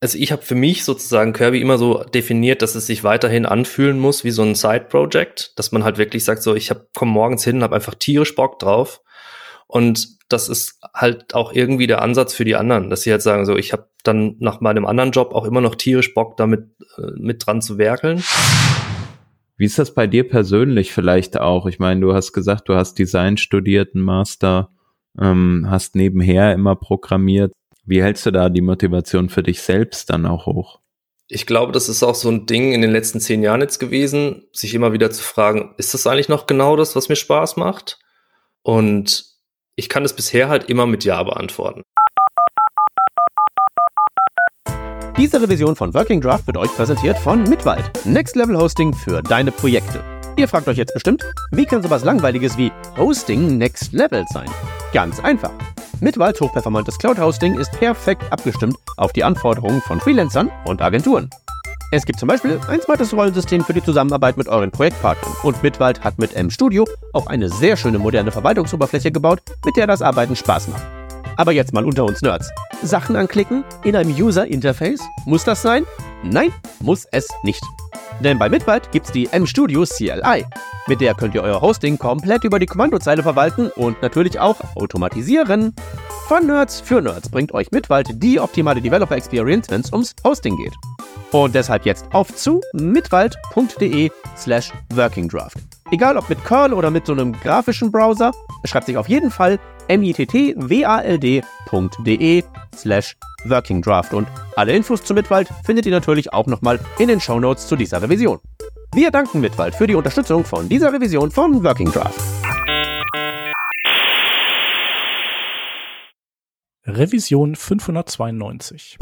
also ich habe für mich sozusagen Kirby immer so definiert, dass es sich weiterhin anfühlen muss wie so ein Side-Project, dass man halt wirklich sagt, so ich hab, komm morgens hin, habe einfach tierisch Bock drauf. Und das ist halt auch irgendwie der Ansatz für die anderen, dass sie halt sagen, so ich habe dann nach meinem anderen Job auch immer noch tierisch Bock, damit äh, mit dran zu werkeln. Wie ist das bei dir persönlich vielleicht auch? Ich meine, du hast gesagt, du hast Design studiert, einen Master, ähm, hast nebenher immer programmiert. Wie hältst du da die Motivation für dich selbst dann auch hoch? Ich glaube, das ist auch so ein Ding in den letzten zehn Jahren jetzt gewesen, sich immer wieder zu fragen, ist das eigentlich noch genau das, was mir Spaß macht? Und ich kann es bisher halt immer mit Ja beantworten. Diese Revision von Working Draft wird euch präsentiert von Mitwald. Next Level Hosting für deine Projekte. Ihr fragt euch jetzt bestimmt, wie kann sowas Langweiliges wie Hosting Next Level sein? Ganz einfach. Mitwalds hochperformantes Cloud-Hosting ist perfekt abgestimmt auf die Anforderungen von Freelancern und Agenturen. Es gibt zum Beispiel ein smartes Rollensystem für die Zusammenarbeit mit euren Projektpartnern und Mitwald hat mit M-Studio auch eine sehr schöne moderne Verwaltungsoberfläche gebaut, mit der das Arbeiten Spaß macht. Aber jetzt mal unter uns Nerds. Sachen anklicken in einem User Interface? Muss das sein? Nein, muss es nicht. Denn bei Mitwald gibt's die M-Studio CLI. Mit der könnt ihr euer Hosting komplett über die Kommandozeile verwalten und natürlich auch automatisieren. Von Nerds für Nerds bringt euch Mitwald die optimale Developer Experience, wenn es ums Hosting geht. Und deshalb jetzt auf zu mitwald.de slash workingdraft. Egal ob mit Curl oder mit so einem grafischen Browser, schreibt sich auf jeden Fall mittwald.de slash workingdraft. Und alle Infos zu Mitwald findet ihr natürlich auch nochmal in den Shownotes zu dieser Revision. Wir danken Mitwald für die Unterstützung von dieser Revision von Working Draft. Revision 592.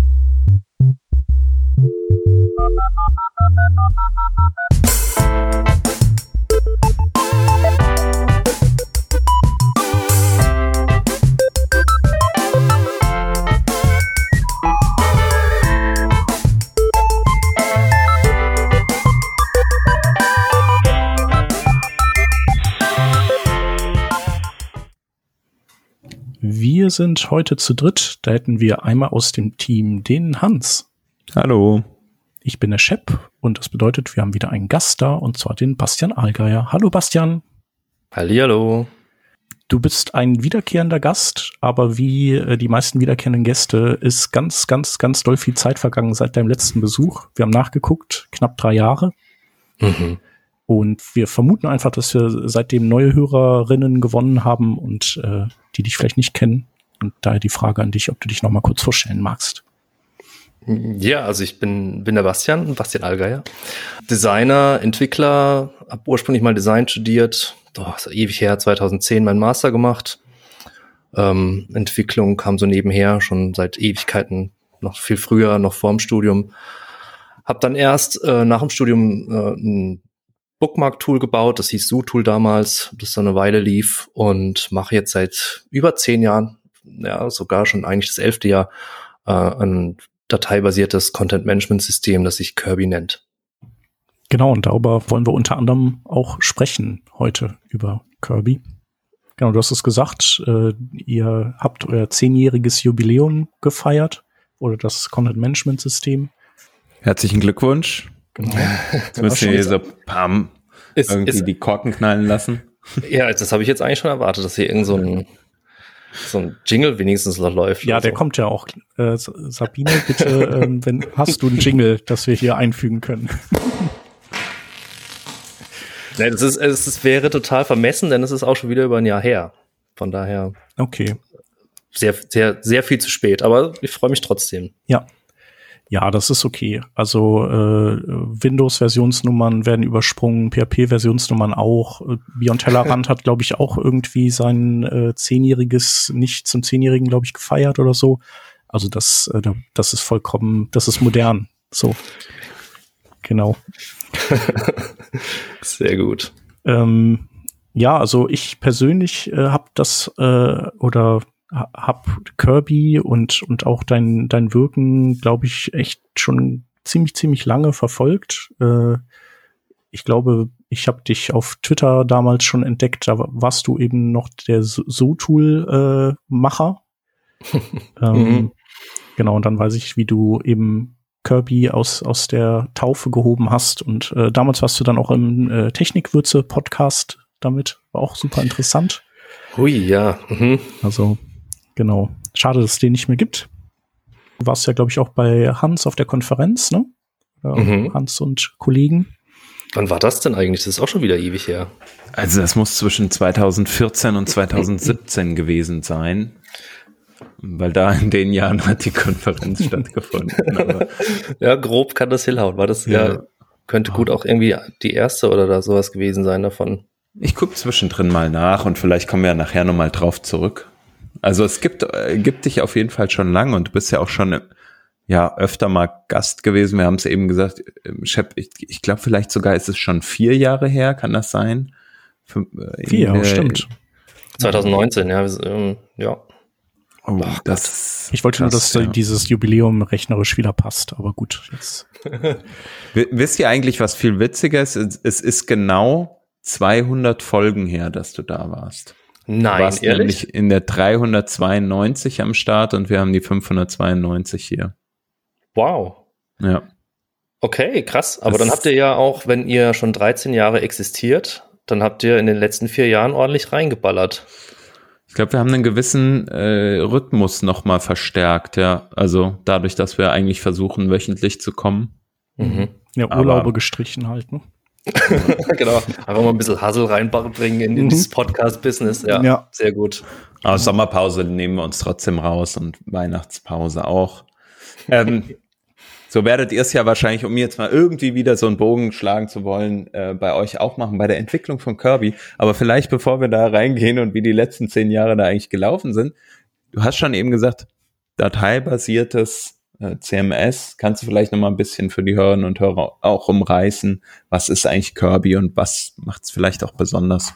Wir sind heute zu dritt. Da hätten wir einmal aus dem Team den Hans. Hallo. Ich bin der Shep und das bedeutet, wir haben wieder einen Gast da und zwar den Bastian Allgeier. Hallo Bastian. Hallihallo. Du bist ein wiederkehrender Gast, aber wie äh, die meisten wiederkehrenden Gäste ist ganz, ganz, ganz doll viel Zeit vergangen seit deinem letzten Besuch. Wir haben nachgeguckt, knapp drei Jahre. Mhm. Und wir vermuten einfach, dass wir seitdem neue Hörerinnen gewonnen haben und äh, die dich vielleicht nicht kennen. Und daher die Frage an dich, ob du dich noch mal kurz vorstellen magst. Ja, also ich bin, bin der Bastian, Bastian Allgeier. Designer, Entwickler, habe ursprünglich mal Design studiert, oh, ist ewig her, 2010 meinen Master gemacht. Ähm, Entwicklung kam so nebenher, schon seit Ewigkeiten, noch viel früher, noch vorm Studium. Hab dann erst äh, nach dem Studium äh, Bookmark-Tool gebaut, das hieß Zoo-Tool damals, das so eine Weile lief und mache jetzt seit über zehn Jahren, ja sogar schon eigentlich das elfte Jahr, äh, ein dateibasiertes Content-Management-System, das sich Kirby nennt. Genau, und darüber wollen wir unter anderem auch sprechen heute über Kirby. Genau, du hast es gesagt, äh, ihr habt euer zehnjähriges Jubiläum gefeiert oder das Content-Management-System. Herzlichen Glückwunsch. Genau. Jetzt müsst ihr hier so pam ist, irgendwie ist, die Korken knallen lassen. Ja, das habe ich jetzt eigentlich schon erwartet, dass hier irgend so ein so ein Jingle wenigstens noch läuft. Ja, der so. kommt ja auch. Äh, Sabine, bitte, ähm, wenn hast du einen Jingle, das wir hier einfügen können? nee, das ist, es, es wäre total vermessen, denn es ist auch schon wieder über ein Jahr her. Von daher. Okay. Sehr, sehr, sehr viel zu spät, aber ich freue mich trotzdem. Ja. Ja, das ist okay. Also äh, Windows-Versionsnummern werden übersprungen, PHP-Versionsnummern auch. Beyond Tellerrand hat, glaube ich, auch irgendwie sein äh, zehnjähriges, nicht zum zehnjährigen, glaube ich, gefeiert oder so. Also das, äh, das ist vollkommen, das ist modern. So. Genau. Sehr gut. Ähm, ja, also ich persönlich äh, habe das äh, oder hab Kirby und, und auch dein, dein Wirken, glaube ich, echt schon ziemlich, ziemlich lange verfolgt. Äh, ich glaube, ich habe dich auf Twitter damals schon entdeckt, da warst du eben noch der So-Tool-Macher. Äh, ähm, mhm. Genau, und dann weiß ich, wie du eben Kirby aus, aus der Taufe gehoben hast. Und äh, damals warst du dann auch im äh, Technikwürze-Podcast damit. War auch super interessant. Hui, ja. Mhm. Also, genau. Schade, dass es den nicht mehr gibt. Du warst ja, glaube ich, auch bei Hans auf der Konferenz, ne? Mhm. Hans und Kollegen. Wann war das denn eigentlich? Das ist auch schon wieder ewig her. Also das muss zwischen 2014 und 2017 gewesen sein. Weil da in den Jahren hat die Konferenz stattgefunden. Aber ja, grob kann das hinhauen. War das ja, ja könnte gut auch irgendwie die erste oder da sowas gewesen sein davon. Ich gucke zwischendrin mal nach und vielleicht kommen wir ja nachher nochmal drauf zurück. Also es gibt, äh, gibt dich auf jeden Fall schon lange und du bist ja auch schon ja öfter mal Gast gewesen. Wir haben es eben gesagt, Shep, ich, ich glaube vielleicht sogar ist es schon vier Jahre her, kann das sein? Für, äh, vier, ja, stimmt. 2019, ja, ähm, ja. Oh, das, ich wollte nur, dass ja. dieses Jubiläum rechnerisch wieder passt, aber gut. Jetzt. Wisst ihr eigentlich, was viel witziger ist? Es ist genau 200 Folgen her, dass du da warst. Nein, warst ehrlich? nämlich in der 392 am Start und wir haben die 592 hier. Wow. Ja. Okay, krass. Aber das dann habt ihr ja auch, wenn ihr schon 13 Jahre existiert, dann habt ihr in den letzten vier Jahren ordentlich reingeballert. Ich glaube, wir haben einen gewissen äh, Rhythmus nochmal verstärkt, ja. Also dadurch, dass wir eigentlich versuchen, wöchentlich zu kommen. Mhm. Ja, Urlaube Aber, gestrichen halt, ne? genau. Einfach mal ein bisschen Hassel reinbringen in, in mhm. dieses Podcast-Business. Ja, ja, sehr gut. Aber Sommerpause nehmen wir uns trotzdem raus und Weihnachtspause auch. Ähm, so werdet ihr es ja wahrscheinlich, um jetzt mal irgendwie wieder so einen Bogen schlagen zu wollen, äh, bei euch auch machen, bei der Entwicklung von Kirby. Aber vielleicht, bevor wir da reingehen und wie die letzten zehn Jahre da eigentlich gelaufen sind, du hast schon eben gesagt, dateibasiertes CMS. Kannst du vielleicht noch mal ein bisschen für die Hörerinnen und Hörer auch umreißen? Was ist eigentlich Kirby und was macht es vielleicht auch besonders?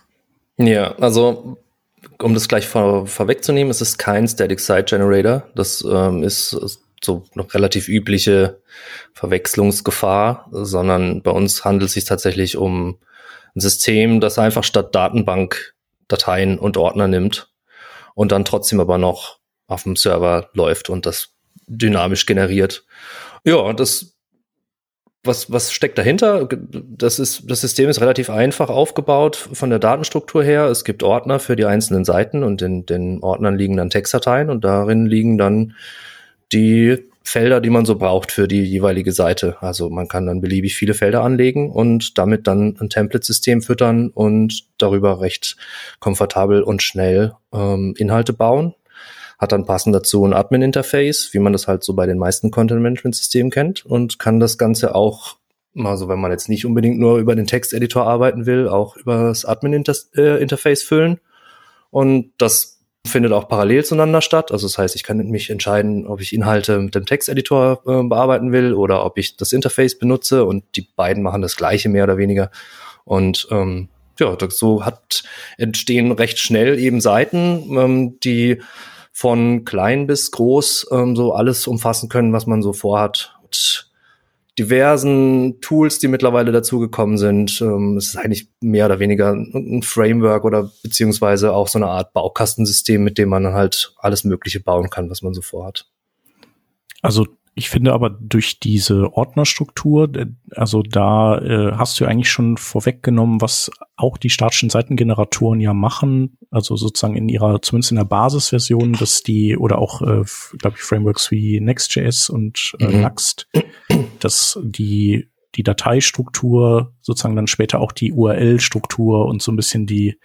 Ja, also um das gleich vor, vorwegzunehmen, es ist kein Static Site Generator. Das ähm, ist so noch relativ übliche Verwechslungsgefahr, sondern bei uns handelt es sich tatsächlich um ein System, das einfach statt Datenbank Dateien und Ordner nimmt und dann trotzdem aber noch auf dem Server läuft und das dynamisch generiert. Ja, das was, was steckt dahinter? Das ist, das System ist relativ einfach aufgebaut von der Datenstruktur her. Es gibt Ordner für die einzelnen Seiten und in den Ordnern liegen dann Textdateien und darin liegen dann die Felder, die man so braucht für die jeweilige Seite. Also man kann dann beliebig viele Felder anlegen und damit dann ein Template-System füttern und darüber recht komfortabel und schnell ähm, Inhalte bauen. Hat dann passend dazu ein Admin-Interface, wie man das halt so bei den meisten Content-Management-Systemen kennt und kann das Ganze auch, also wenn man jetzt nicht unbedingt nur über den Texteditor arbeiten will, auch über das Admin-Interface füllen. Und das findet auch parallel zueinander statt. Also das heißt, ich kann mich entscheiden, ob ich Inhalte mit dem Texteditor äh, bearbeiten will oder ob ich das Interface benutze und die beiden machen das gleiche mehr oder weniger. Und ähm, ja, so hat entstehen recht schnell eben Seiten, ähm, die von klein bis groß ähm, so alles umfassen können, was man so vorhat. Und diversen Tools, die mittlerweile dazugekommen sind. Ähm, es ist eigentlich mehr oder weniger ein Framework oder beziehungsweise auch so eine Art Baukastensystem, mit dem man halt alles Mögliche bauen kann, was man so vorhat. Also ich finde aber durch diese Ordnerstruktur, also da äh, hast du eigentlich schon vorweggenommen, was auch die statischen Seitengeneratoren ja machen, also sozusagen in ihrer, zumindest in der Basisversion, dass die, oder auch, äh, glaube ich, Frameworks wie Next.js und äh, mhm. Dass die, die Dateistruktur sozusagen dann später auch die URL-Struktur und so ein bisschen die,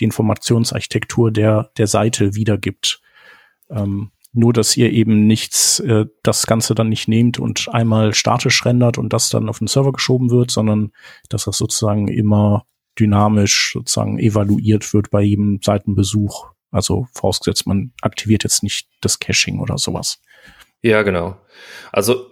die Informationsarchitektur der, der Seite wiedergibt. Ähm, nur, dass ihr eben nichts, äh, das Ganze dann nicht nehmt und einmal statisch rendert und das dann auf den Server geschoben wird, sondern dass das sozusagen immer dynamisch sozusagen evaluiert wird bei jedem Seitenbesuch. Also vorausgesetzt, man aktiviert jetzt nicht das Caching oder sowas. Ja, genau. Also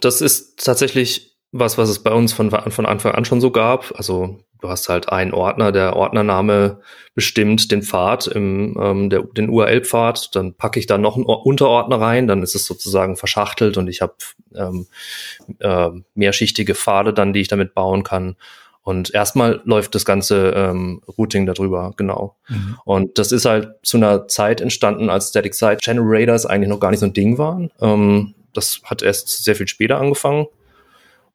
das ist tatsächlich was, was es bei uns von, von Anfang an schon so gab. Also du hast halt einen Ordner, der Ordnername bestimmt den Pfad, im, ähm, der, den URL-Pfad, dann packe ich da noch einen Unterordner rein, dann ist es sozusagen verschachtelt und ich habe ähm, äh, mehrschichtige Pfade dann, die ich damit bauen kann. Und erstmal läuft das ganze ähm, Routing darüber, genau. Mhm. Und das ist halt zu einer Zeit entstanden, als Static Site Generators eigentlich noch gar nicht so ein Ding waren. Ähm, das hat erst sehr viel später angefangen.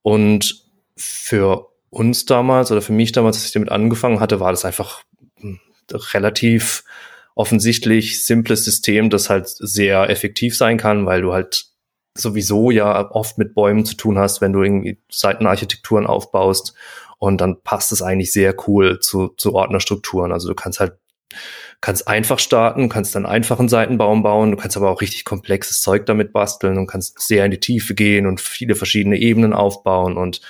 Und für uns damals oder für mich damals, als ich damit angefangen hatte, war das einfach hm, relativ offensichtlich simples System, das halt sehr effektiv sein kann, weil du halt sowieso ja oft mit Bäumen zu tun hast, wenn du irgendwie Seitenarchitekturen aufbaust und dann passt es eigentlich sehr cool zu, zu Ordnerstrukturen. Also du kannst halt kannst einfach starten, kannst dann einfachen Seitenbaum bauen, du kannst aber auch richtig komplexes Zeug damit basteln und kannst sehr in die Tiefe gehen und viele verschiedene Ebenen aufbauen und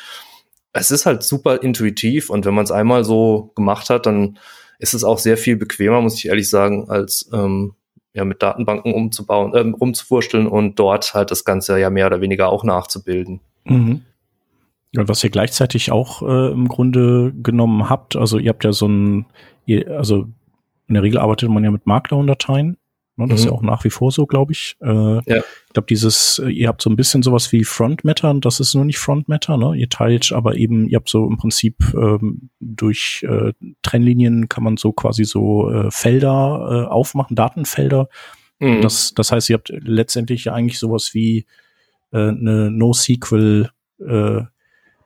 es ist halt super intuitiv und wenn man es einmal so gemacht hat, dann ist es auch sehr viel bequemer, muss ich ehrlich sagen, als ähm, ja mit Datenbanken umzubauen, äh, rumzuwursteln und dort halt das Ganze ja mehr oder weniger auch nachzubilden. Mhm. Ja, was ihr gleichzeitig auch äh, im Grunde genommen habt, also ihr habt ja so ein, ihr, also in der Regel arbeitet man ja mit Markdown-Dateien Ne, das mhm. ist ja mhm. auch nach wie vor so, glaube ich. Äh, ja. Ich glaube, dieses, äh, ihr habt so ein bisschen sowas wie Front Matter, das ist nur nicht Front Matter, ne? Ihr teilt aber eben, ihr habt so im Prinzip ähm, durch äh, Trennlinien kann man so quasi so äh, Felder äh, aufmachen, Datenfelder. Mhm. Das, das heißt, ihr habt letztendlich ja eigentlich sowas wie äh, eine NoSQL äh,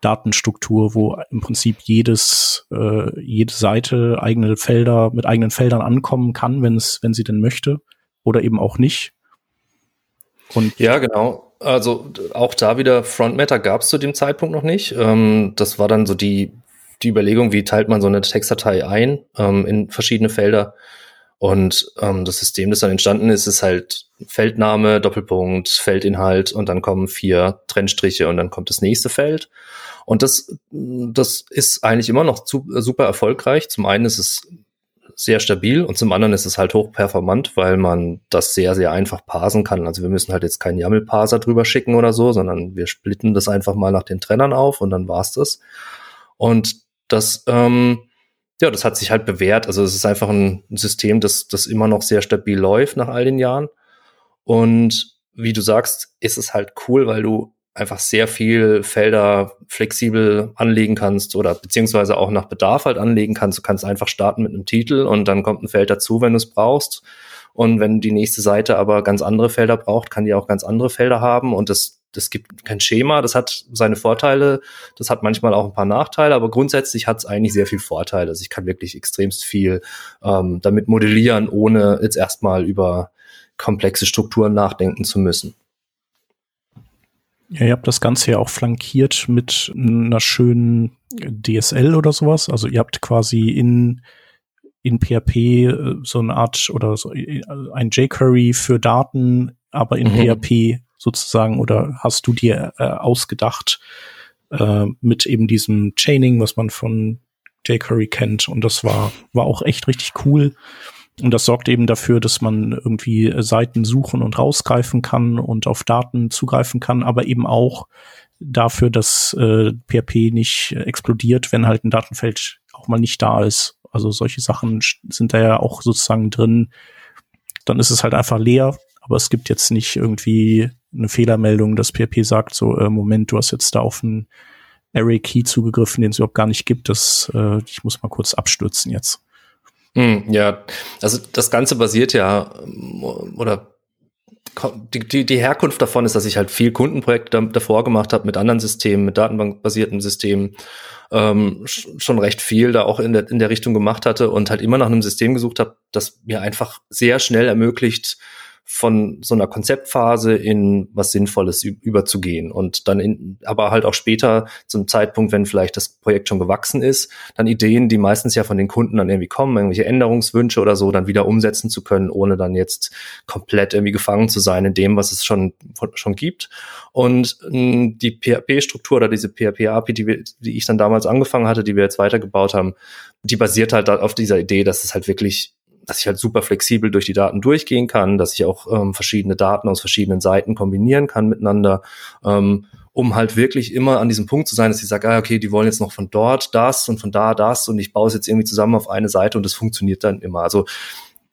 Datenstruktur, wo im Prinzip jedes, äh, jede Seite eigene Felder mit eigenen Feldern ankommen kann, wenn es, wenn sie denn möchte oder eben auch nicht. Und ja, genau. Also auch da wieder Front Matter gab es zu dem Zeitpunkt noch nicht. Ähm, das war dann so die, die Überlegung, wie teilt man so eine Textdatei ein ähm, in verschiedene Felder. Und ähm, das System, das dann entstanden ist, ist halt Feldname, Doppelpunkt, Feldinhalt und dann kommen vier Trennstriche und dann kommt das nächste Feld. Und das, das ist eigentlich immer noch zu, super erfolgreich. Zum einen ist es sehr stabil und zum anderen ist es halt hochperformant, weil man das sehr, sehr einfach parsen kann. Also wir müssen halt jetzt keinen YAML-Parser drüber schicken oder so, sondern wir splitten das einfach mal nach den Trennern auf und dann war's das. Und das, ähm, ja, das hat sich halt bewährt. Also es ist einfach ein System, das, das immer noch sehr stabil läuft nach all den Jahren. Und wie du sagst, ist es halt cool, weil du einfach sehr viel Felder flexibel anlegen kannst oder beziehungsweise auch nach Bedarf halt anlegen kannst. Du kannst einfach starten mit einem Titel und dann kommt ein Feld dazu, wenn du es brauchst. Und wenn die nächste Seite aber ganz andere Felder braucht, kann die auch ganz andere Felder haben und das das gibt kein Schema, das hat seine Vorteile, das hat manchmal auch ein paar Nachteile, aber grundsätzlich hat es eigentlich sehr viel Vorteile. Also ich kann wirklich extremst viel ähm, damit modellieren, ohne jetzt erstmal über komplexe Strukturen nachdenken zu müssen. Ja, ihr habt das Ganze ja auch flankiert mit einer schönen DSL oder sowas. Also ihr habt quasi in, in PHP äh, so eine Art oder so äh, ein jQuery für Daten, aber in mhm. PHP sozusagen oder hast du dir äh, ausgedacht äh, mit eben diesem Chaining, was man von jQuery kennt. Und das war, war auch echt richtig cool. Und das sorgt eben dafür, dass man irgendwie äh, Seiten suchen und rausgreifen kann und auf Daten zugreifen kann, aber eben auch dafür, dass äh, PHP nicht explodiert, wenn halt ein Datenfeld auch mal nicht da ist. Also solche Sachen sind da ja auch sozusagen drin. Dann ist es halt einfach leer, aber es gibt jetzt nicht irgendwie eine Fehlermeldung, dass PHP sagt, so, äh, Moment, du hast jetzt da auf einen Array Key zugegriffen, den es überhaupt gar nicht gibt. Das, äh, ich muss mal kurz abstürzen jetzt. Hm, ja, also das Ganze basiert ja oder die, die, die Herkunft davon ist, dass ich halt viel Kundenprojekte davor gemacht habe mit anderen Systemen, mit datenbankbasierten Systemen, ähm, schon recht viel da auch in der, in der Richtung gemacht hatte und halt immer nach einem System gesucht habe, das mir einfach sehr schnell ermöglicht, von so einer Konzeptphase in was Sinnvolles überzugehen und dann in, aber halt auch später zum Zeitpunkt, wenn vielleicht das Projekt schon gewachsen ist, dann Ideen, die meistens ja von den Kunden dann irgendwie kommen, irgendwelche Änderungswünsche oder so, dann wieder umsetzen zu können, ohne dann jetzt komplett irgendwie gefangen zu sein in dem, was es schon, schon gibt. Und mh, die PHP-Struktur oder diese PHP-API, die, die ich dann damals angefangen hatte, die wir jetzt weitergebaut haben, die basiert halt auf dieser Idee, dass es halt wirklich dass ich halt super flexibel durch die Daten durchgehen kann, dass ich auch ähm, verschiedene Daten aus verschiedenen Seiten kombinieren kann miteinander, ähm, um halt wirklich immer an diesem Punkt zu sein, dass ich sage, ah, okay, die wollen jetzt noch von dort das und von da das und ich baue es jetzt irgendwie zusammen auf eine Seite und das funktioniert dann immer. Also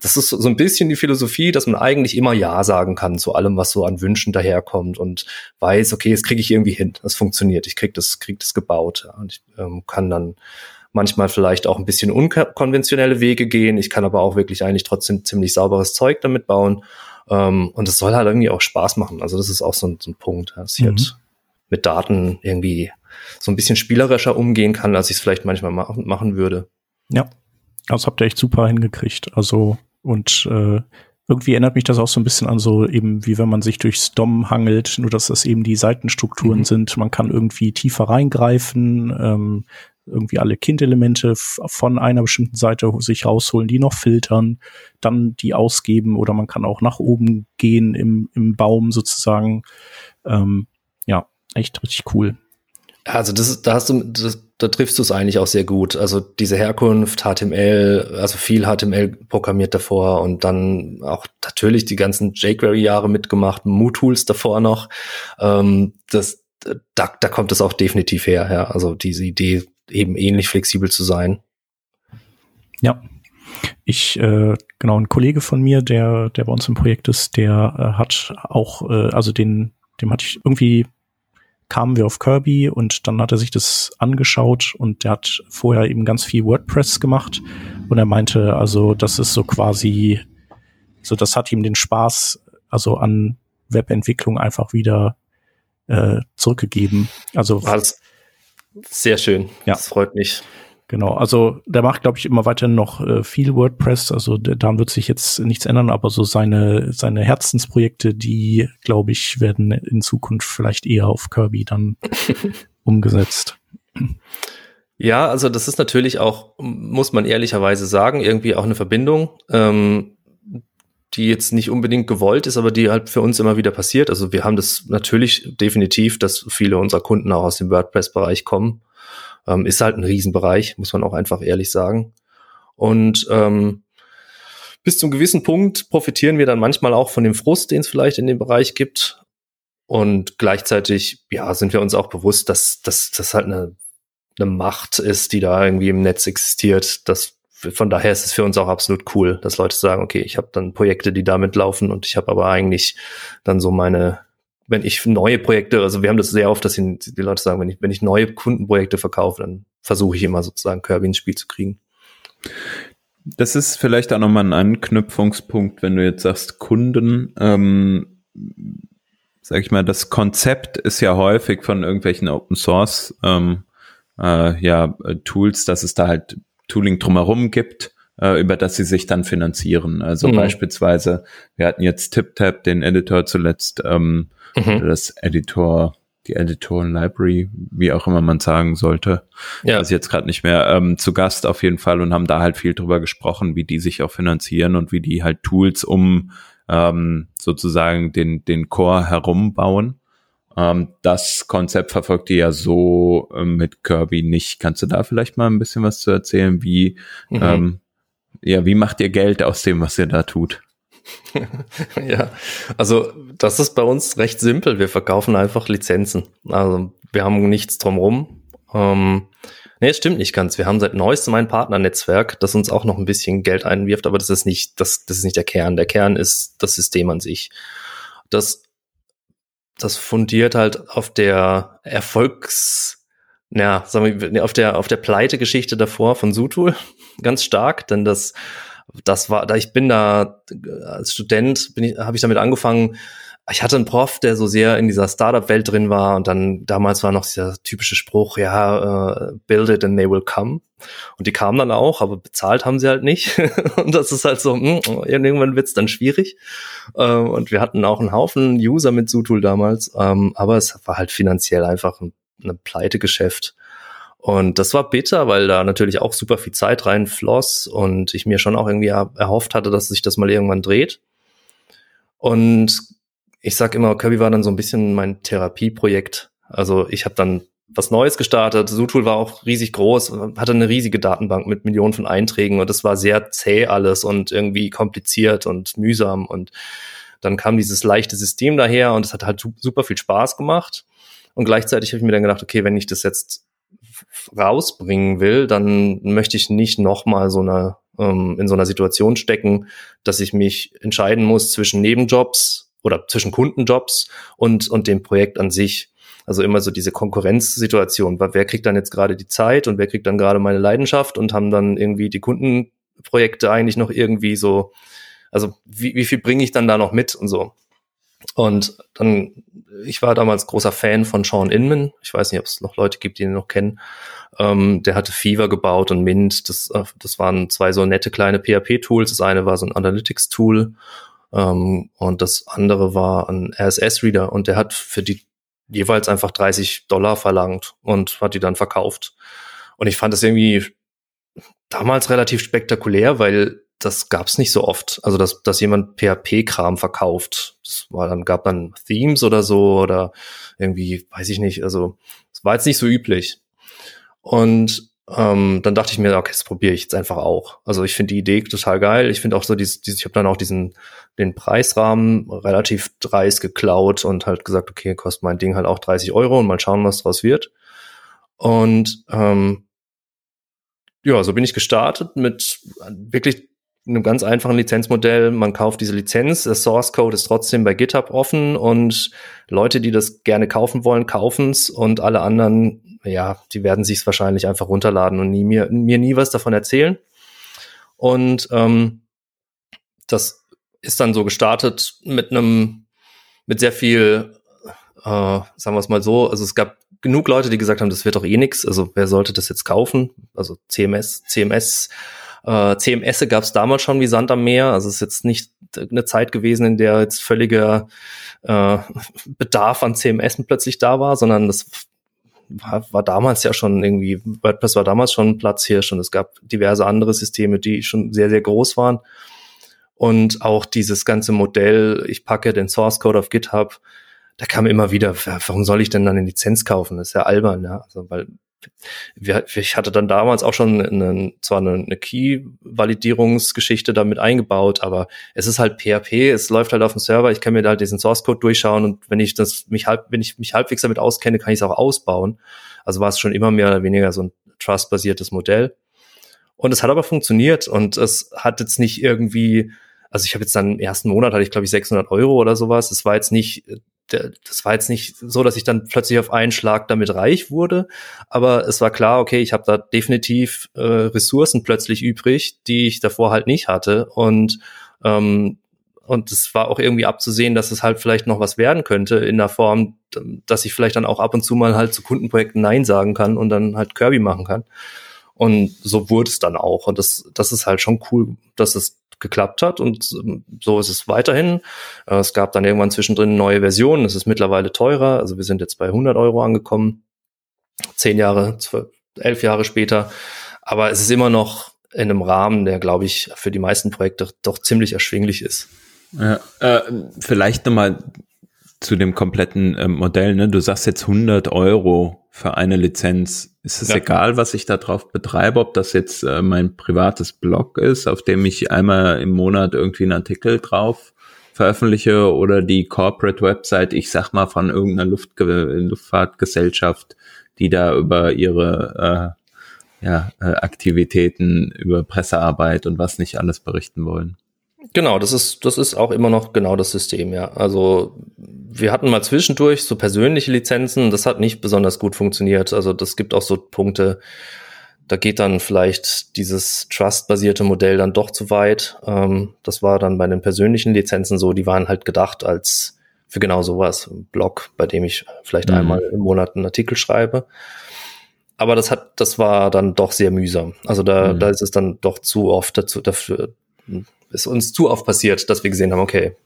das ist so ein bisschen die Philosophie, dass man eigentlich immer Ja sagen kann zu allem, was so an Wünschen daherkommt und weiß, okay, das kriege ich irgendwie hin, das funktioniert, ich krieg das, krieg das gebaut ja, und ich ähm, kann dann manchmal vielleicht auch ein bisschen unkonventionelle Wege gehen. Ich kann aber auch wirklich eigentlich trotzdem ziemlich sauberes Zeug damit bauen. Ähm, und es soll halt irgendwie auch Spaß machen. Also das ist auch so ein, so ein Punkt, dass ich mhm. halt mit Daten irgendwie so ein bisschen spielerischer umgehen kann, als ich es vielleicht manchmal ma machen würde. Ja, das habt ihr echt super hingekriegt. Also und äh, irgendwie erinnert mich das auch so ein bisschen an so eben, wie wenn man sich durchs DOM hangelt, nur dass das eben die Seitenstrukturen mhm. sind. Man kann irgendwie tiefer reingreifen, ähm, irgendwie alle Kindelemente von einer bestimmten Seite sich rausholen, die noch filtern, dann die ausgeben oder man kann auch nach oben gehen im, im Baum sozusagen. Ähm, ja, echt richtig cool. Also das ist, da hast du, das, da triffst du es eigentlich auch sehr gut. Also diese Herkunft, HTML, also viel HTML programmiert davor und dann auch natürlich die ganzen jQuery-Jahre mitgemacht, MooTools davor noch. Ähm, das, da, da kommt es auch definitiv her. Ja. Also diese Idee, eben ähnlich flexibel zu sein. Ja. Ich, äh, genau, ein Kollege von mir, der, der bei uns im Projekt ist, der äh, hat auch, äh, also den, dem hatte ich irgendwie kamen wir auf Kirby und dann hat er sich das angeschaut und der hat vorher eben ganz viel WordPress gemacht und er meinte, also das ist so quasi, so das hat ihm den Spaß, also an Webentwicklung einfach wieder äh, zurückgegeben. Also was sehr schön. Ja. Das freut mich. Genau, also der macht, glaube ich, immer weiterhin noch äh, viel WordPress. Also daran wird sich jetzt nichts ändern, aber so seine, seine Herzensprojekte, die, glaube ich, werden in Zukunft vielleicht eher auf Kirby dann umgesetzt. Ja, also das ist natürlich auch, muss man ehrlicherweise sagen, irgendwie auch eine Verbindung, ähm, die jetzt nicht unbedingt gewollt ist, aber die halt für uns immer wieder passiert. Also wir haben das natürlich definitiv, dass viele unserer Kunden auch aus dem WordPress-Bereich kommen ähm, ist halt ein Riesenbereich, muss man auch einfach ehrlich sagen. Und ähm, bis zum gewissen Punkt profitieren wir dann manchmal auch von dem Frust, den es vielleicht in dem Bereich gibt. Und gleichzeitig, ja, sind wir uns auch bewusst, dass das halt eine, eine Macht ist, die da irgendwie im Netz existiert. Das, von daher ist es für uns auch absolut cool, dass Leute sagen, okay, ich habe dann Projekte, die damit laufen und ich habe aber eigentlich dann so meine wenn ich neue Projekte, also wir haben das sehr oft, dass die, Leute sagen, wenn ich, wenn ich neue Kundenprojekte verkaufe, dann versuche ich immer sozusagen Kirby ins Spiel zu kriegen. Das ist vielleicht auch nochmal ein Anknüpfungspunkt, wenn du jetzt sagst Kunden, ähm, sag ich mal, das Konzept ist ja häufig von irgendwelchen Open Source ähm, äh, ja, Tools, dass es da halt Tooling drumherum gibt, äh, über das sie sich dann finanzieren. Also mhm. beispielsweise, wir hatten jetzt TipTap, den Editor zuletzt, ähm, mhm. das Editor, die Editoren Library, wie auch immer man sagen sollte. Ja. Also jetzt gerade nicht mehr ähm, zu Gast auf jeden Fall und haben da halt viel drüber gesprochen, wie die sich auch finanzieren und wie die halt Tools um ähm, sozusagen den, den Core herumbauen. Ähm, das Konzept verfolgt ihr ja so äh, mit Kirby nicht. Kannst du da vielleicht mal ein bisschen was zu erzählen? Wie, mhm. ähm, ja, wie macht ihr Geld aus dem, was ihr da tut? ja, also das ist bei uns recht simpel. Wir verkaufen einfach Lizenzen. Also wir haben nichts drumrum. Ähm, nee, es stimmt nicht ganz. Wir haben seit neuestem ein Partnernetzwerk, das uns auch noch ein bisschen Geld einwirft, aber das ist nicht, das, das ist nicht der Kern. Der Kern ist das System an sich. Das, das fundiert halt auf der Erfolgs, ja, sagen wir, auf der, auf der Pleite-Geschichte davor von Sutul ganz stark, denn das das war, da ich bin da als Student bin ich, habe ich damit angefangen. Ich hatte einen Prof, der so sehr in dieser Startup-Welt drin war und dann damals war noch dieser typische Spruch, ja, uh, build it and they will come. Und die kamen dann auch, aber bezahlt haben sie halt nicht. und das ist halt so, mh, hm, irgendwann wird's dann schwierig. Uh, und wir hatten auch einen Haufen User mit Sutul damals, um, aber es war halt finanziell einfach ein, ein Pleitegeschäft. Und das war bitter, weil da natürlich auch super viel Zeit reinfloss und ich mir schon auch irgendwie erhofft hatte, dass sich das mal irgendwann dreht. Und ich sag immer, Kirby war dann so ein bisschen mein Therapieprojekt. Also ich habe dann was Neues gestartet. Zootool war auch riesig groß, hatte eine riesige Datenbank mit Millionen von Einträgen und es war sehr zäh alles und irgendwie kompliziert und mühsam und dann kam dieses leichte System daher und es hat halt super viel Spaß gemacht. Und gleichzeitig habe ich mir dann gedacht, okay, wenn ich das jetzt rausbringen will, dann möchte ich nicht nochmal so eine ähm, in so einer Situation stecken, dass ich mich entscheiden muss zwischen Nebenjobs oder zwischen Kundenjobs und, und dem Projekt an sich. Also immer so diese Konkurrenzsituation, wer kriegt dann jetzt gerade die Zeit und wer kriegt dann gerade meine Leidenschaft und haben dann irgendwie die Kundenprojekte eigentlich noch irgendwie so, also wie, wie viel bringe ich dann da noch mit und so. Und dann, ich war damals großer Fan von Sean Inman. Ich weiß nicht, ob es noch Leute gibt, die ihn noch kennen. Ähm, der hatte Fever gebaut und Mint. Das, äh, das waren zwei so nette kleine PHP-Tools. Das eine war so ein Analytics-Tool ähm, und das andere war ein RSS-Reader. Und der hat für die jeweils einfach 30 Dollar verlangt und hat die dann verkauft. Und ich fand das irgendwie damals relativ spektakulär, weil das gab's nicht so oft. Also dass, dass jemand PHP-Kram verkauft. Das war dann, gab dann Themes oder so oder irgendwie, weiß ich nicht. Also es war jetzt nicht so üblich. Und ähm, dann dachte ich mir, okay, das probiere ich jetzt einfach auch. Also ich finde die Idee total geil. Ich finde auch so dieses, dieses ich habe dann auch diesen den Preisrahmen relativ dreist geklaut und halt gesagt, okay, kostet mein Ding halt auch 30 Euro und mal schauen, was draus wird. Und ähm, ja, so bin ich gestartet mit wirklich einem ganz einfachen Lizenzmodell. Man kauft diese Lizenz, der Source Code ist trotzdem bei GitHub offen und Leute, die das gerne kaufen wollen, kaufen es und alle anderen, ja, die werden sich wahrscheinlich einfach runterladen und nie, mir, mir nie was davon erzählen. Und ähm, das ist dann so gestartet mit einem, mit sehr viel, äh, sagen wir es mal so, also es gab genug Leute, die gesagt haben, das wird doch eh nix. Also wer sollte das jetzt kaufen? Also CMS, CMS äh, CMS gab es damals schon wie Sand am Meer. Also es ist jetzt nicht eine Zeit gewesen, in der jetzt völliger äh, Bedarf an CMS plötzlich da war, sondern das war, war damals ja schon irgendwie, WordPress war damals schon ein Platzhirsch und es gab diverse andere Systeme, die schon sehr, sehr groß waren. Und auch dieses ganze Modell, ich packe den Source Code auf GitHub, da kam immer wieder, warum soll ich denn dann eine Lizenz kaufen? Das ist ja albern, ja. Also, weil ich hatte dann damals auch schon eine, zwar eine, eine Key-Validierungsgeschichte damit eingebaut, aber es ist halt PHP, es läuft halt auf dem Server, ich kann mir da halt diesen Source-Code durchschauen und wenn ich das mich halb, wenn ich mich halbwegs damit auskenne, kann ich es auch ausbauen. Also war es schon immer mehr oder weniger so ein Trust-basiertes Modell. Und es hat aber funktioniert und es hat jetzt nicht irgendwie, also ich habe jetzt dann im ersten Monat hatte ich glaube ich 600 Euro oder sowas. Es war jetzt nicht das war jetzt nicht so, dass ich dann plötzlich auf einen Schlag damit reich wurde, aber es war klar, okay, ich habe da definitiv äh, Ressourcen plötzlich übrig, die ich davor halt nicht hatte und ähm, und es war auch irgendwie abzusehen, dass es halt vielleicht noch was werden könnte in der Form, dass ich vielleicht dann auch ab und zu mal halt zu Kundenprojekten Nein sagen kann und dann halt Kirby machen kann. Und so wurde es dann auch. Und das, das ist halt schon cool, dass es geklappt hat und ähm, so ist es weiterhin. Äh, es gab dann irgendwann zwischendrin neue Versionen, es ist mittlerweile teurer, also wir sind jetzt bei 100 Euro angekommen, zehn Jahre, elf Jahre später, aber es ist immer noch in einem Rahmen, der, glaube ich, für die meisten Projekte doch ziemlich erschwinglich ist. Ja, äh, vielleicht nochmal zu dem kompletten äh, Modell. Ne? Du sagst jetzt 100 Euro für eine Lizenz. Ist es ja. egal, was ich da drauf betreibe, ob das jetzt äh, mein privates Blog ist, auf dem ich einmal im Monat irgendwie einen Artikel drauf veröffentliche oder die Corporate Website, ich sag mal von irgendeiner Luft Luftfahrtgesellschaft, die da über ihre äh, ja, äh, Aktivitäten, über Pressearbeit und was nicht alles berichten wollen. Genau, das ist, das ist auch immer noch genau das System, ja. Also wir hatten mal zwischendurch so persönliche Lizenzen, das hat nicht besonders gut funktioniert. Also das gibt auch so Punkte, da geht dann vielleicht dieses Trust-basierte Modell dann doch zu weit. Ähm, das war dann bei den persönlichen Lizenzen so, die waren halt gedacht als für genau sowas, ein Blog, bei dem ich vielleicht mhm. einmal im Monat einen Artikel schreibe. Aber das hat, das war dann doch sehr mühsam. Also da, mhm. da ist es dann doch zu oft dazu, dafür, ist uns zu oft passiert, dass wir gesehen haben, okay,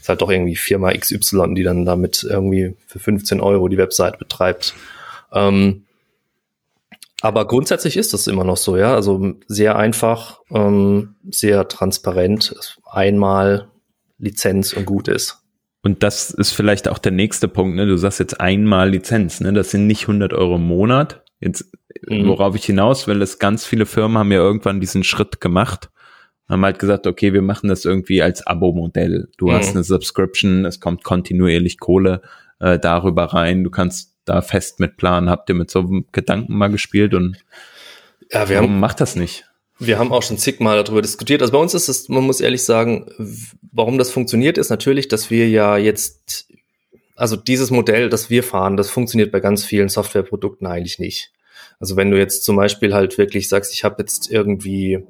ist halt doch irgendwie Firma XY, die dann damit irgendwie für 15 Euro die Website betreibt. Ähm, aber grundsätzlich ist das immer noch so, ja. Also sehr einfach, ähm, sehr transparent, einmal Lizenz und gut ist. Und das ist vielleicht auch der nächste Punkt, ne? Du sagst jetzt einmal Lizenz, ne? Das sind nicht 100 Euro im Monat. Jetzt, mhm. worauf ich hinaus will, ist, ganz viele Firmen haben ja irgendwann diesen Schritt gemacht haben halt gesagt, okay, wir machen das irgendwie als Abo-Modell. Du mhm. hast eine Subscription, es kommt kontinuierlich Kohle äh, darüber rein, du kannst da fest mit planen. Habt ihr mit so einem Gedanken mal gespielt und ja, wir warum haben, macht das nicht? Wir haben auch schon zigmal darüber diskutiert. Also bei uns ist es, man muss ehrlich sagen, warum das funktioniert, ist natürlich, dass wir ja jetzt, also dieses Modell, das wir fahren, das funktioniert bei ganz vielen Softwareprodukten eigentlich nicht. Also wenn du jetzt zum Beispiel halt wirklich sagst, ich habe jetzt irgendwie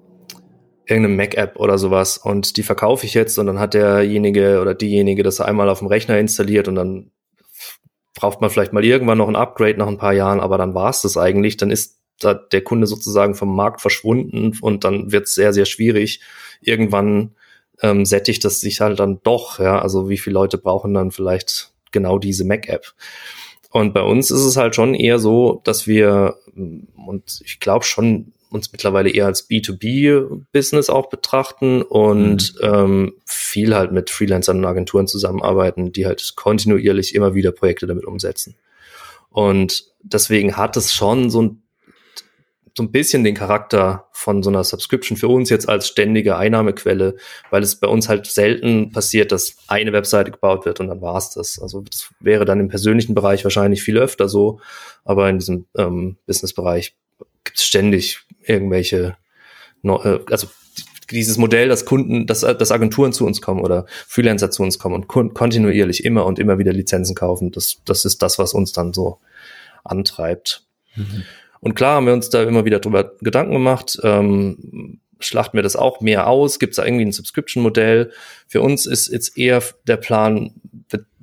irgendeine Mac-App oder sowas und die verkaufe ich jetzt und dann hat derjenige oder diejenige das einmal auf dem Rechner installiert und dann braucht man vielleicht mal irgendwann noch ein Upgrade nach ein paar Jahren, aber dann war es das eigentlich, dann ist da der Kunde sozusagen vom Markt verschwunden und dann wird es sehr, sehr schwierig. Irgendwann ähm, sättigt das sich halt dann doch, ja. Also wie viele Leute brauchen dann vielleicht genau diese Mac-App? Und bei uns ist es halt schon eher so, dass wir, und ich glaube schon, uns mittlerweile eher als B2B-Business auch betrachten und mhm. ähm, viel halt mit Freelancern und Agenturen zusammenarbeiten, die halt kontinuierlich immer wieder Projekte damit umsetzen. Und deswegen hat es schon so ein so ein bisschen den Charakter von so einer Subscription für uns jetzt als ständige Einnahmequelle, weil es bei uns halt selten passiert, dass eine Webseite gebaut wird und dann war's das. Also das wäre dann im persönlichen Bereich wahrscheinlich viel öfter so, aber in diesem ähm, Business-Bereich gibt es ständig irgendwelche, äh, also dieses Modell, dass Kunden, dass, dass Agenturen zu uns kommen oder Freelancer zu uns kommen und kon kontinuierlich immer und immer wieder Lizenzen kaufen, das, das ist das, was uns dann so antreibt. Mhm. Und klar haben wir uns da immer wieder drüber Gedanken gemacht. Ähm, schlachten wir das auch mehr aus? Gibt es da irgendwie ein Subscription-Modell? Für uns ist jetzt eher der Plan,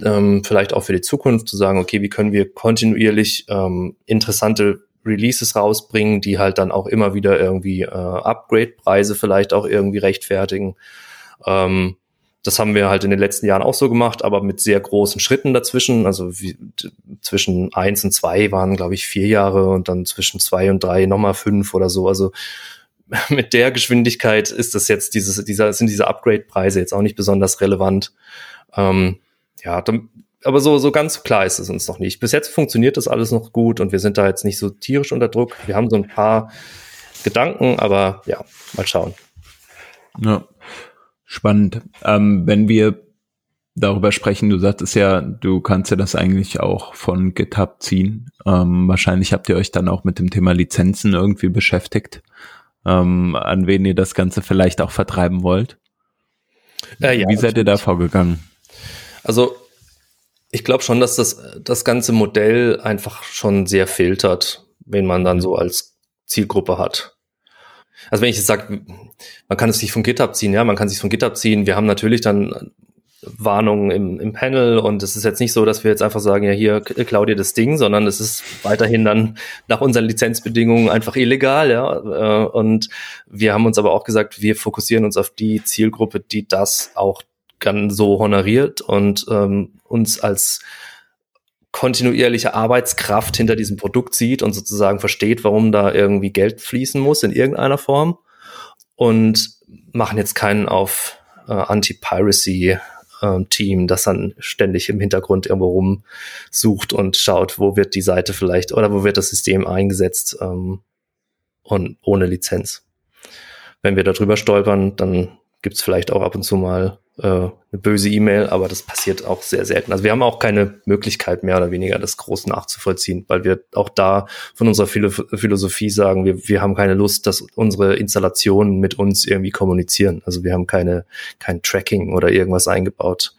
ähm, vielleicht auch für die Zukunft zu sagen, okay, wie können wir kontinuierlich ähm, interessante Releases rausbringen, die halt dann auch immer wieder irgendwie äh, Upgrade-Preise vielleicht auch irgendwie rechtfertigen. Ähm, das haben wir halt in den letzten Jahren auch so gemacht, aber mit sehr großen Schritten dazwischen. Also wie, zwischen eins und zwei waren, glaube ich, vier Jahre und dann zwischen zwei und drei nochmal fünf oder so. Also mit der Geschwindigkeit ist das jetzt dieses, dieser, sind diese Upgrade-Preise jetzt auch nicht besonders relevant. Ähm, ja, dann, aber so, so ganz klar ist es uns noch nicht. Bis jetzt funktioniert das alles noch gut und wir sind da jetzt nicht so tierisch unter Druck. Wir haben so ein paar Gedanken, aber ja, mal schauen. Ja. Spannend. Ähm, wenn wir darüber sprechen, du sagtest ja, du kannst ja das eigentlich auch von GitHub ziehen. Ähm, wahrscheinlich habt ihr euch dann auch mit dem Thema Lizenzen irgendwie beschäftigt, ähm, an wen ihr das Ganze vielleicht auch vertreiben wollt. Äh, ja, Wie seid ihr da vorgegangen? Also ich glaube schon, dass das, das ganze Modell einfach schon sehr filtert, wenn man dann so als Zielgruppe hat. Also wenn ich jetzt sage, man kann es sich von GitHub ziehen, ja, man kann sich von GitHub ziehen. Wir haben natürlich dann Warnungen im, im Panel und es ist jetzt nicht so, dass wir jetzt einfach sagen, ja, hier klau dir das Ding, sondern es ist weiterhin dann nach unseren Lizenzbedingungen einfach illegal, ja. Äh, und wir haben uns aber auch gesagt, wir fokussieren uns auf die Zielgruppe, die das auch dann so honoriert und ähm, uns als kontinuierliche Arbeitskraft hinter diesem Produkt sieht und sozusagen versteht, warum da irgendwie Geld fließen muss in irgendeiner Form und machen jetzt keinen auf äh, Anti-Piracy äh, Team, das dann ständig im Hintergrund irgendwo rumsucht und schaut, wo wird die Seite vielleicht oder wo wird das System eingesetzt ähm, und ohne Lizenz. Wenn wir darüber stolpern, dann gibt es vielleicht auch ab und zu mal äh, eine böse E-Mail, aber das passiert auch sehr selten. Also wir haben auch keine Möglichkeit mehr oder weniger, das groß nachzuvollziehen, weil wir auch da von unserer Philo Philosophie sagen, wir, wir haben keine Lust, dass unsere Installationen mit uns irgendwie kommunizieren. Also wir haben keine, kein Tracking oder irgendwas eingebaut,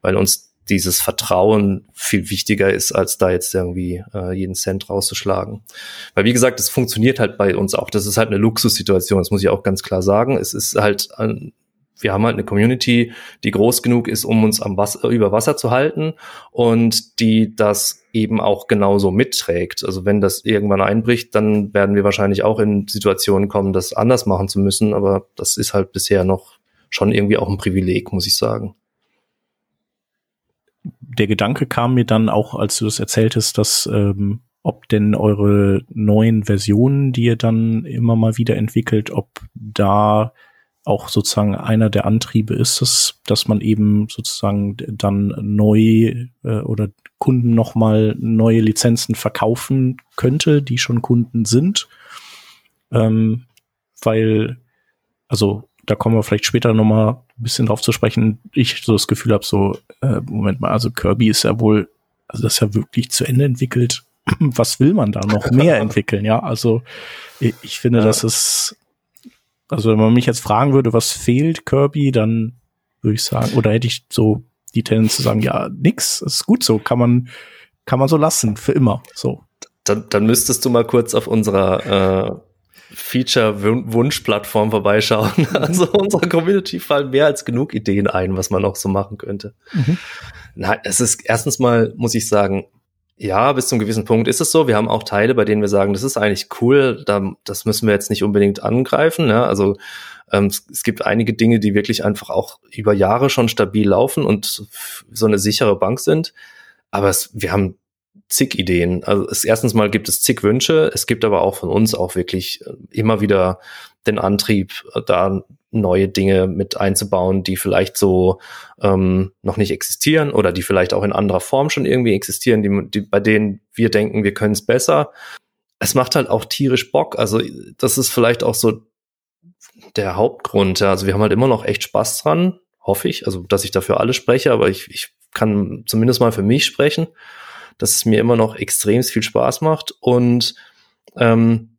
weil uns dieses Vertrauen viel wichtiger ist, als da jetzt irgendwie äh, jeden Cent rauszuschlagen. Weil wie gesagt, es funktioniert halt bei uns auch. Das ist halt eine Luxussituation, das muss ich auch ganz klar sagen. Es ist halt ein, wir haben halt eine Community, die groß genug ist, um uns am Wasser, über Wasser zu halten und die das eben auch genauso mitträgt. Also wenn das irgendwann einbricht, dann werden wir wahrscheinlich auch in Situationen kommen, das anders machen zu müssen. Aber das ist halt bisher noch schon irgendwie auch ein Privileg, muss ich sagen. Der Gedanke kam mir dann auch, als du das erzähltest, dass ähm, ob denn eure neuen Versionen, die ihr dann immer mal wieder entwickelt, ob da auch sozusagen einer der Antriebe ist es, dass man eben sozusagen dann neu äh, oder Kunden nochmal neue Lizenzen verkaufen könnte, die schon Kunden sind. Ähm, weil, also da kommen wir vielleicht später nochmal ein bisschen drauf zu sprechen. Ich so das Gefühl habe, so, äh, Moment mal, also Kirby ist ja wohl, also das ist ja wirklich zu Ende entwickelt. Was will man da noch mehr entwickeln? Ja, also ich, ich finde, ja. das ist Also wenn man mich jetzt fragen würde, was fehlt Kirby, dann würde ich sagen, oder hätte ich so die Tendenz zu sagen, ja, nix, ist gut so, kann man, kann man so lassen, für immer, so. Dann, dann müsstest du mal kurz auf unserer äh, Feature-Wunsch-Plattform vorbeischauen. Also unserer Community fallen mehr als genug Ideen ein, was man noch so machen könnte. Mhm. Nein, es ist erstens mal, muss ich sagen, ja, bis zum gewissen Punkt ist es so. Wir haben auch Teile, bei denen wir sagen, das ist eigentlich cool, da, das müssen wir jetzt nicht unbedingt angreifen. Ne? Also ähm, es, es gibt einige Dinge, die wirklich einfach auch über Jahre schon stabil laufen und so eine sichere Bank sind. Aber es, wir haben zig Ideen. Also es, erstens mal gibt es zig Wünsche. Es gibt aber auch von uns auch wirklich äh, immer wieder den Antrieb, äh, da neue Dinge mit einzubauen, die vielleicht so ähm, noch nicht existieren oder die vielleicht auch in anderer Form schon irgendwie existieren, die, die bei denen wir denken, wir können es besser. Es macht halt auch tierisch Bock. Also das ist vielleicht auch so der Hauptgrund. Also wir haben halt immer noch echt Spaß dran, hoffe ich. Also dass ich dafür alle spreche, aber ich, ich kann zumindest mal für mich sprechen dass es mir immer noch extrem viel Spaß macht und ähm,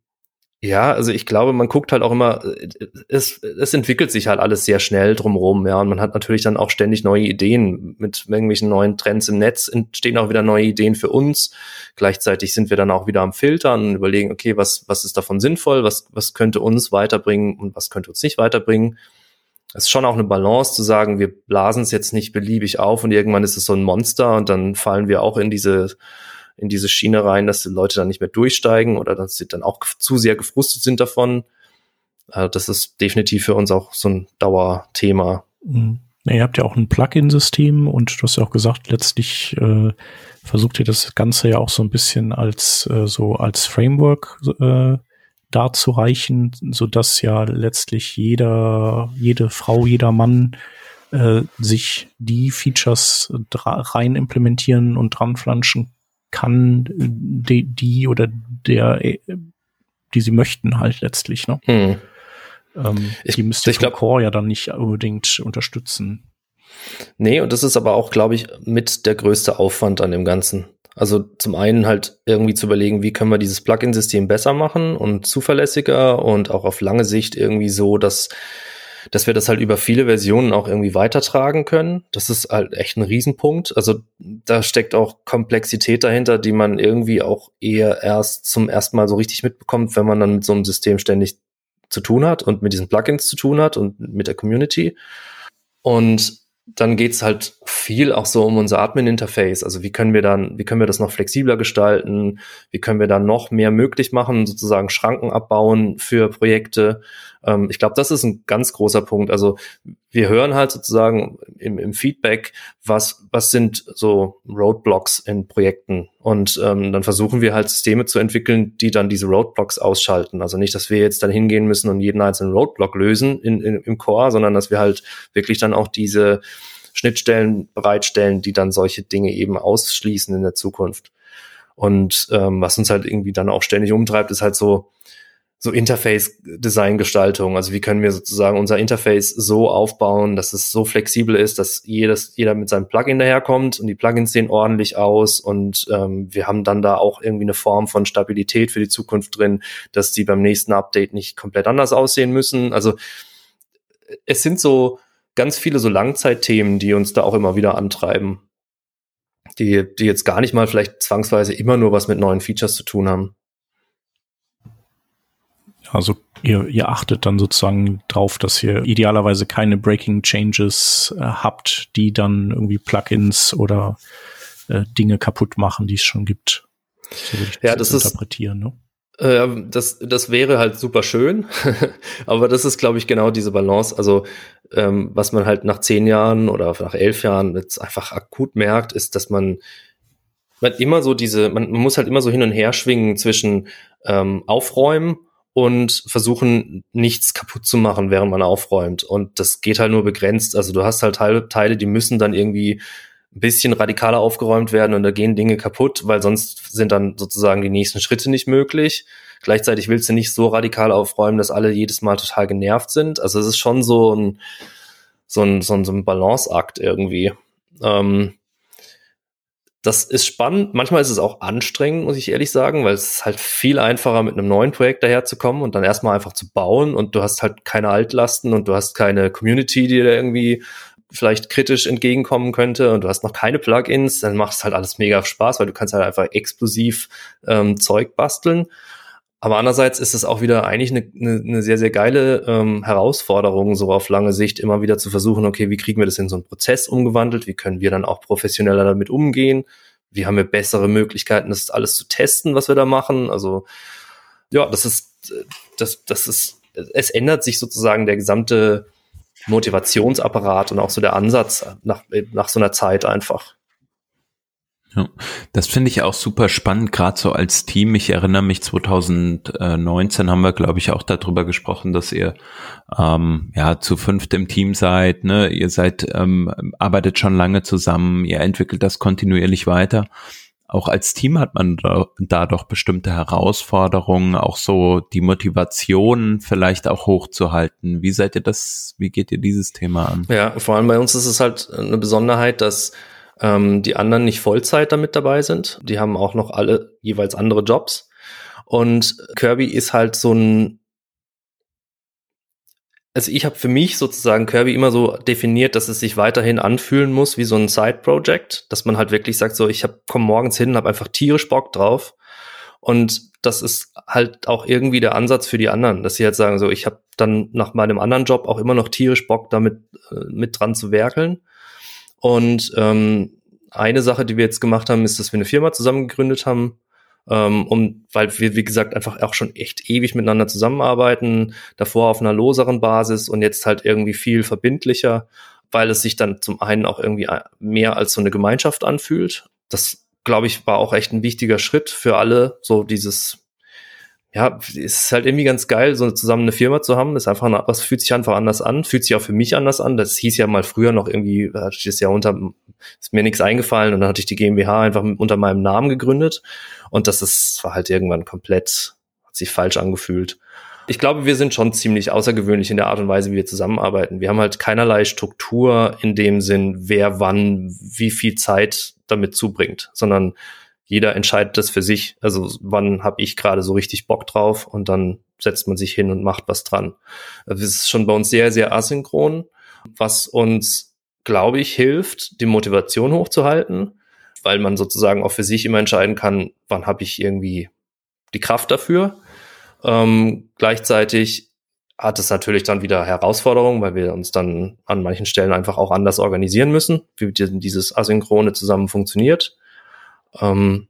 ja, also ich glaube, man guckt halt auch immer, äh, es, es entwickelt sich halt alles sehr schnell drumherum, ja, und man hat natürlich dann auch ständig neue Ideen mit irgendwelchen neuen Trends im Netz, entstehen auch wieder neue Ideen für uns. Gleichzeitig sind wir dann auch wieder am Filtern und überlegen, okay, was, was ist davon sinnvoll, was, was könnte uns weiterbringen und was könnte uns nicht weiterbringen es ist schon auch eine Balance zu sagen, wir blasen es jetzt nicht beliebig auf und irgendwann ist es so ein Monster und dann fallen wir auch in diese in diese Schiene rein, dass die Leute dann nicht mehr durchsteigen oder dass sie dann auch zu sehr gefrustet sind davon. Also das ist definitiv für uns auch so ein Dauerthema. Mhm. Ja, ihr habt ja auch ein Plugin-System und du hast ja auch gesagt, letztlich äh, versucht ihr das Ganze ja auch so ein bisschen als äh, so als Framework äh, darzureichen, so dass ja letztlich jeder, jede Frau, jeder Mann äh, sich die Features rein implementieren und dran flanschen kann, die, die oder der, äh, die sie möchten halt letztlich, ne? Hm. Ähm, ich, die müsste ich glaub, Core ja dann nicht unbedingt unterstützen. Nee, und das ist aber auch, glaube ich, mit der größte Aufwand an dem Ganzen. Also zum einen halt irgendwie zu überlegen, wie können wir dieses Plugin-System besser machen und zuverlässiger und auch auf lange Sicht irgendwie so, dass, dass wir das halt über viele Versionen auch irgendwie weitertragen können. Das ist halt echt ein Riesenpunkt. Also da steckt auch Komplexität dahinter, die man irgendwie auch eher erst zum ersten Mal so richtig mitbekommt, wenn man dann mit so einem System ständig zu tun hat und mit diesen Plugins zu tun hat und mit der Community. Und dann geht's halt viel auch so um unser Admin-Interface. Also wie können wir dann, wie können wir das noch flexibler gestalten? Wie können wir dann noch mehr möglich machen, sozusagen Schranken abbauen für Projekte? Ähm, ich glaube, das ist ein ganz großer Punkt. Also wir hören halt sozusagen im, im Feedback, was, was sind so Roadblocks in Projekten. Und ähm, dann versuchen wir halt Systeme zu entwickeln, die dann diese Roadblocks ausschalten. Also nicht, dass wir jetzt dann hingehen müssen und jeden einzelnen Roadblock lösen in, in, im Core, sondern dass wir halt wirklich dann auch diese Schnittstellen bereitstellen, die dann solche Dinge eben ausschließen in der Zukunft. Und ähm, was uns halt irgendwie dann auch ständig umtreibt, ist halt so, so Interface-Design-Gestaltung. Also wie können wir sozusagen unser Interface so aufbauen, dass es so flexibel ist, dass jedes, jeder mit seinem Plugin daherkommt und die Plugins sehen ordentlich aus und ähm, wir haben dann da auch irgendwie eine Form von Stabilität für die Zukunft drin, dass die beim nächsten Update nicht komplett anders aussehen müssen. Also es sind so ganz viele so Langzeitthemen, die uns da auch immer wieder antreiben, die, die jetzt gar nicht mal vielleicht zwangsweise immer nur was mit neuen Features zu tun haben. Also ihr, ihr achtet dann sozusagen drauf, dass ihr idealerweise keine Breaking Changes äh, habt, die dann irgendwie Plugins oder äh, Dinge kaputt machen, die es schon gibt. So ja, das, das interpretieren. Ist, ne? Äh, das, das wäre halt super schön, aber das ist, glaube ich, genau diese Balance. Also ähm, was man halt nach zehn Jahren oder nach elf Jahren jetzt einfach akut merkt, ist, dass man man immer so diese, man, man muss halt immer so hin und her schwingen zwischen ähm, Aufräumen und versuchen, nichts kaputt zu machen, während man aufräumt. Und das geht halt nur begrenzt. Also du hast halt Teile, die müssen dann irgendwie ein bisschen radikaler aufgeräumt werden und da gehen Dinge kaputt, weil sonst sind dann sozusagen die nächsten Schritte nicht möglich. Gleichzeitig willst du nicht so radikal aufräumen, dass alle jedes Mal total genervt sind. Also es ist schon so ein, so ein, so ein, so ein Balanceakt irgendwie. Ähm, das ist spannend. Manchmal ist es auch anstrengend, muss ich ehrlich sagen, weil es ist halt viel einfacher, mit einem neuen Projekt daherzukommen und dann erstmal einfach zu bauen und du hast halt keine Altlasten und du hast keine Community, die dir irgendwie vielleicht kritisch entgegenkommen könnte und du hast noch keine Plugins, dann macht es halt alles mega Spaß, weil du kannst halt einfach explosiv ähm, Zeug basteln. Aber andererseits ist es auch wieder eigentlich eine, eine, eine sehr, sehr geile ähm, Herausforderung, so auf lange Sicht immer wieder zu versuchen, okay, wie kriegen wir das in so einen Prozess umgewandelt? Wie können wir dann auch professioneller damit umgehen? Wie haben wir bessere Möglichkeiten, das alles zu testen, was wir da machen? Also, ja, das ist, das, das ist, es ändert sich sozusagen der gesamte Motivationsapparat und auch so der Ansatz nach, nach so einer Zeit einfach. Ja, das finde ich auch super spannend, gerade so als Team. Ich erinnere mich, 2019 haben wir, glaube ich, auch darüber gesprochen, dass ihr ähm, ja zu fünft im Team seid. Ne? Ihr seid ähm, arbeitet schon lange zusammen, ihr entwickelt das kontinuierlich weiter. Auch als Team hat man da, da doch bestimmte Herausforderungen, auch so die Motivation vielleicht auch hochzuhalten. Wie seid ihr das? Wie geht ihr dieses Thema an? Ja, vor allem bei uns ist es halt eine Besonderheit, dass ähm, die anderen nicht Vollzeit damit dabei sind. Die haben auch noch alle jeweils andere Jobs. Und Kirby ist halt so ein also ich habe für mich sozusagen Kirby immer so definiert, dass es sich weiterhin anfühlen muss wie so ein Side-Project, dass man halt wirklich sagt, so ich hab, komm morgens hin habe einfach tierisch Bock drauf. Und das ist halt auch irgendwie der Ansatz für die anderen, dass sie halt sagen, so ich habe dann nach meinem anderen Job auch immer noch tierisch Bock damit äh, mit dran zu werkeln. Und ähm, eine Sache, die wir jetzt gemacht haben, ist, dass wir eine Firma zusammen gegründet haben, ähm, um, weil wir, wie gesagt, einfach auch schon echt ewig miteinander zusammenarbeiten, davor auf einer loseren Basis und jetzt halt irgendwie viel verbindlicher, weil es sich dann zum einen auch irgendwie mehr als so eine Gemeinschaft anfühlt. Das, glaube ich, war auch echt ein wichtiger Schritt für alle, so dieses ja, es ist halt irgendwie ganz geil, so zusammen eine Firma zu haben. Das ist einfach, was fühlt sich einfach anders an, fühlt sich auch für mich anders an. Das hieß ja mal früher noch irgendwie, hatte ich das ja unter, ist mir nichts eingefallen und dann hatte ich die GmbH einfach unter meinem Namen gegründet. Und das ist, war halt irgendwann komplett, hat sich falsch angefühlt. Ich glaube, wir sind schon ziemlich außergewöhnlich in der Art und Weise, wie wir zusammenarbeiten. Wir haben halt keinerlei Struktur in dem Sinn, wer wann wie viel Zeit damit zubringt, sondern jeder entscheidet das für sich. Also wann habe ich gerade so richtig Bock drauf und dann setzt man sich hin und macht was dran. Das ist schon bei uns sehr, sehr asynchron, was uns, glaube ich, hilft, die Motivation hochzuhalten, weil man sozusagen auch für sich immer entscheiden kann, wann habe ich irgendwie die Kraft dafür. Ähm, gleichzeitig hat es natürlich dann wieder Herausforderungen, weil wir uns dann an manchen Stellen einfach auch anders organisieren müssen, wie dieses Asynchrone zusammen funktioniert. Ähm,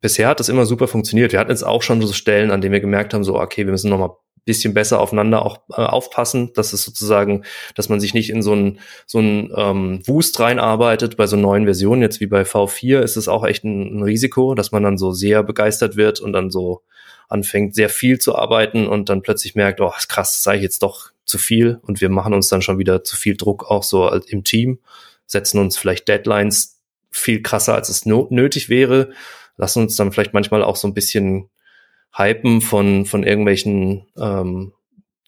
bisher hat das immer super funktioniert. Wir hatten jetzt auch schon so Stellen, an denen wir gemerkt haben, so, okay, wir müssen noch mal bisschen besser aufeinander auch äh, aufpassen, dass es sozusagen, dass man sich nicht in so ein so ein ähm, Wust reinarbeitet. Bei so neuen Versionen, jetzt wie bei V4, ist es auch echt ein, ein Risiko, dass man dann so sehr begeistert wird und dann so anfängt, sehr viel zu arbeiten und dann plötzlich merkt, oh, krass, das sei ich jetzt doch zu viel und wir machen uns dann schon wieder zu viel Druck auch so im Team, setzen uns vielleicht Deadlines, viel krasser, als es nötig wäre. Lassen uns dann vielleicht manchmal auch so ein bisschen hypen von, von irgendwelchen ähm,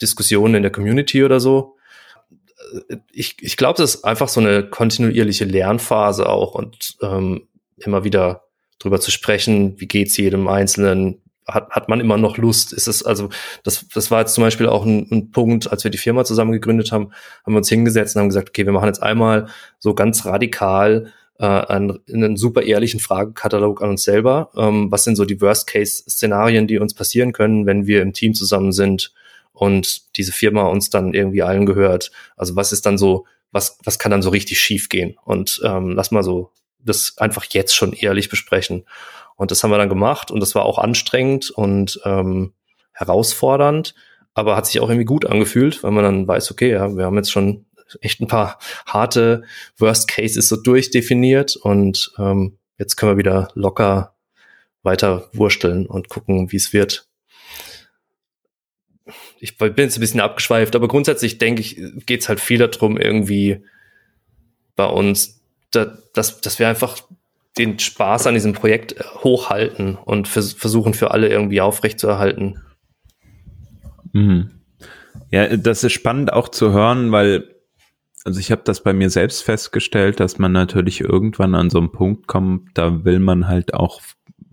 Diskussionen in der Community oder so. Ich, ich glaube, das ist einfach so eine kontinuierliche Lernphase auch und ähm, immer wieder drüber zu sprechen, wie geht's jedem Einzelnen, hat, hat man immer noch Lust? Ist es, also, das, das war jetzt zum Beispiel auch ein, ein Punkt, als wir die Firma zusammen gegründet haben, haben wir uns hingesetzt und haben gesagt, okay, wir machen jetzt einmal so ganz radikal äh, einen, einen super ehrlichen Fragekatalog an uns selber. Ähm, was sind so die Worst-Case-Szenarien, die uns passieren können, wenn wir im Team zusammen sind und diese Firma uns dann irgendwie allen gehört? Also was ist dann so, was, was kann dann so richtig schief gehen? Und ähm, lass mal so das einfach jetzt schon ehrlich besprechen. Und das haben wir dann gemacht und das war auch anstrengend und ähm, herausfordernd, aber hat sich auch irgendwie gut angefühlt, weil man dann weiß, okay, ja, wir haben jetzt schon echt ein paar harte Worst Cases so durchdefiniert und ähm, jetzt können wir wieder locker weiter wursteln und gucken, wie es wird. Ich bin jetzt ein bisschen abgeschweift, aber grundsätzlich denke ich, geht es halt viel darum, irgendwie bei uns, da, dass, dass wir einfach den Spaß an diesem Projekt hochhalten und versuchen für alle irgendwie aufrechtzuerhalten. Mhm. Ja, das ist spannend auch zu hören, weil Also ich habe das bei mir selbst festgestellt, dass man natürlich irgendwann an so einen Punkt kommt, da will man halt auch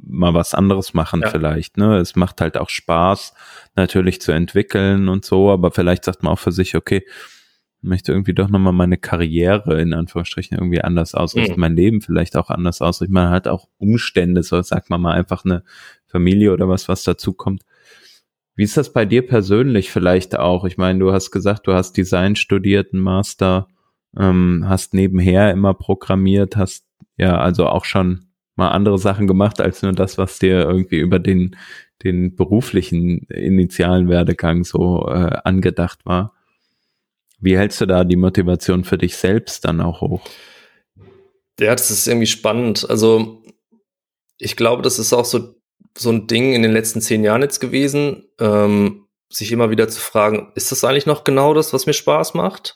mal was anderes machen ja. vielleicht. Ne? Es macht halt auch Spaß, natürlich zu entwickeln und so, aber vielleicht sagt man auch für sich, okay, möchte irgendwie doch nochmal meine Karriere in Anführungsstrichen irgendwie anders ausrichten, mhm. mein Leben vielleicht auch anders ausrichten. Man hat auch Umstände, so sagt man mal einfach eine Familie oder was, was dazu kommt. Wie ist das bei dir persönlich vielleicht auch? Ich meine, du hast gesagt, du hast Design studiert, einen Master, ähm, hast nebenher immer programmiert, hast ja also auch schon mal andere Sachen gemacht als nur das, was dir irgendwie über den, den beruflichen initialen Werdegang so äh, angedacht war. Wie hältst du da die Motivation für dich selbst dann auch hoch? Ja, das ist irgendwie spannend. Also ich glaube, das ist auch so so ein Ding in den letzten zehn Jahren jetzt gewesen, ähm, sich immer wieder zu fragen, ist das eigentlich noch genau das, was mir Spaß macht?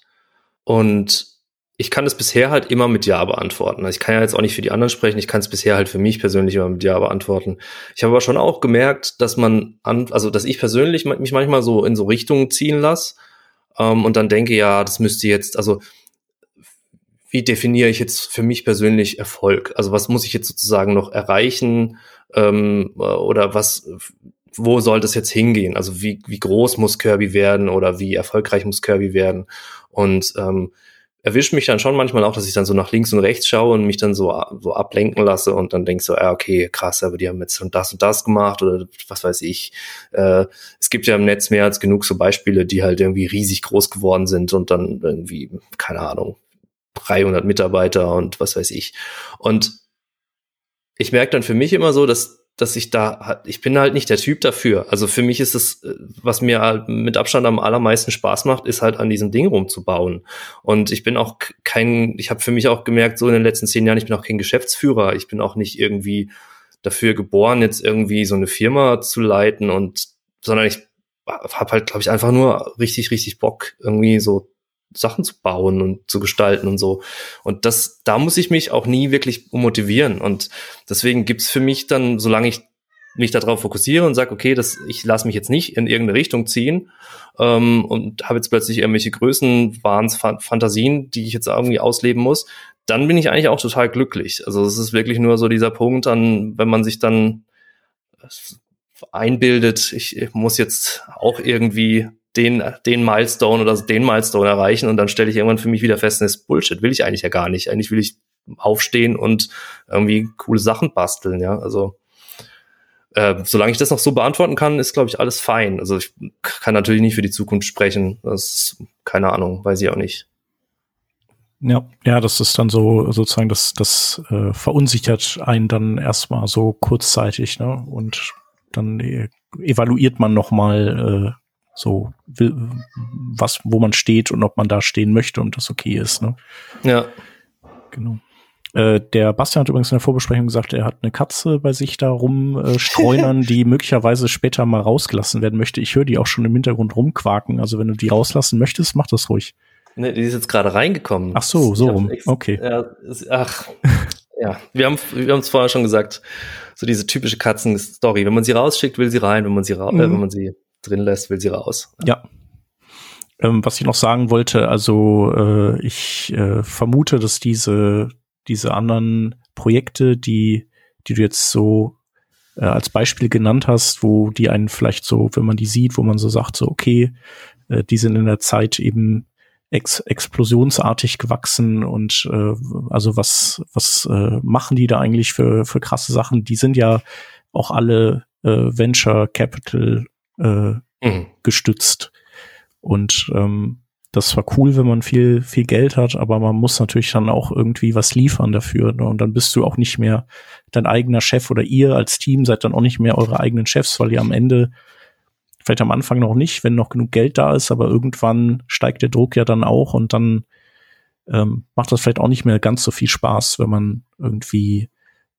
Und ich kann es bisher halt immer mit Ja beantworten. Also ich kann ja jetzt auch nicht für die anderen sprechen, ich kann es bisher halt für mich persönlich immer mit Ja beantworten. Ich habe aber schon auch gemerkt, dass man an, also dass ich persönlich mich manchmal so in so Richtungen ziehen lasse ähm, und dann denke, ja, das müsste jetzt, also wie definiere ich jetzt für mich persönlich Erfolg? Also was muss ich jetzt sozusagen noch erreichen? Ähm, oder was, wo soll das jetzt hingehen? Also wie, wie groß muss Kirby werden oder wie erfolgreich muss Kirby werden? Und ähm, erwischt mich dann schon manchmal auch, dass ich dann so nach links und rechts schaue und mich dann so, so ablenken lasse und dann denke so, ja, okay, krass, aber die haben jetzt schon das und das gemacht oder was weiß ich. Äh, es gibt ja im Netz mehr als genug so Beispiele, die halt irgendwie riesig groß geworden sind und dann irgendwie, keine Ahnung, 300 Mitarbeiter und was weiß ich. Und ich merke dann für mich immer so, dass dass ich da, ich bin halt nicht der Typ dafür. Also für mich ist es, was mir halt mit Abstand am allermeisten Spaß macht, ist halt an diesem Ding rumzubauen. Und ich bin auch kein, ich habe für mich auch gemerkt, so in den letzten zehn Jahren, ich bin auch kein Geschäftsführer. Ich bin auch nicht irgendwie dafür geboren, jetzt irgendwie so eine Firma zu leiten und, sondern ich habe halt, glaube ich, einfach nur richtig, richtig Bock, irgendwie so Sachen zu bauen und zu gestalten und so. Und das, da muss ich mich auch nie wirklich motivieren. Und deswegen gibt's für mich dann, solange ich mich darauf fokussiere und sage, okay, das, ich lasse mich jetzt nicht in irgendeine Richtung ziehen ähm, und habe jetzt plötzlich irgendwelche Größen, Wahns, Fantasien, die ich jetzt irgendwie ausleben muss, dann bin ich eigentlich auch total glücklich. Also es ist wirklich nur so dieser Punkt an, wenn man sich dann einbildet, ich muss jetzt auch irgendwie den, den Milestone oder den Milestone erreichen und dann stelle ich irgendwann für mich wieder fest, das ist Bullshit, will ich eigentlich ja gar nicht. Eigentlich will ich aufstehen und irgendwie coole Sachen basteln, ja. Also äh, solange ich das noch so beantworten kann, ist, glaube ich, alles fein. Also ich kann natürlich nicht für die Zukunft sprechen. Das ist, keine Ahnung, weiß ich auch nicht. Ja, ja, das ist dann so sozusagen, das, das äh, verunsichert einen dann erstmal so kurzzeitig, ne? Und dann äh, evaluiert man noch mal äh, so was, wo man steht und ob man da stehen möchte und das okay ist. Ne? Ja. Genau. Äh, der Bastian hat übrigens in der Vorbesprechung gesagt, er hat eine Katze bei sich da rumstreunern, äh, die möglicherweise später mal rausgelassen werden möchte. Ich höre die auch schon im Hintergrund rumquaken. Also wenn du die rauslassen möchtest, mach das ruhig. Nee, die ist jetzt gerade reingekommen. Ach so, so rum. Okay. Ja, ist, ach, ja. Wir haben wir haben es vorher schon gesagt. So diese typische Katzen-Story. Wenn man sie rausschickt, will sie rein. Wenn man sie, ra mhm. äh, wenn man sie drin lässt, will sie raus. Ja. Ähm, was ich noch sagen wollte, also äh, ich äh, vermute, dass diese, diese anderen Projekte, die, die du jetzt so äh, als Beispiel genannt hast, wo die einen vielleicht so, wenn man die sieht, wo man so sagt, so okay, äh, die sind in der Zeit eben ex explosionsartig gewachsen und äh, also was was äh, machen die da eigentlich für für krasse Sachen? Die sind ja auch alle äh, Venture Capital äh, mhm. gestützt. Und ähm, das war cool, wenn man viel, viel Geld hat, aber man muss natürlich dann auch irgendwie was liefern dafür. Ne? Und dann bist du auch nicht mehr dein eigener Chef oder ihr als Team seid dann auch nicht mehr eure eigenen Chefs, weil ihr am Ende, vielleicht am Anfang noch nicht, wenn noch genug Geld da ist, aber irgendwann steigt der Druck ja dann auch und dann ähm, macht das vielleicht auch nicht mehr ganz so viel Spaß, wenn man irgendwie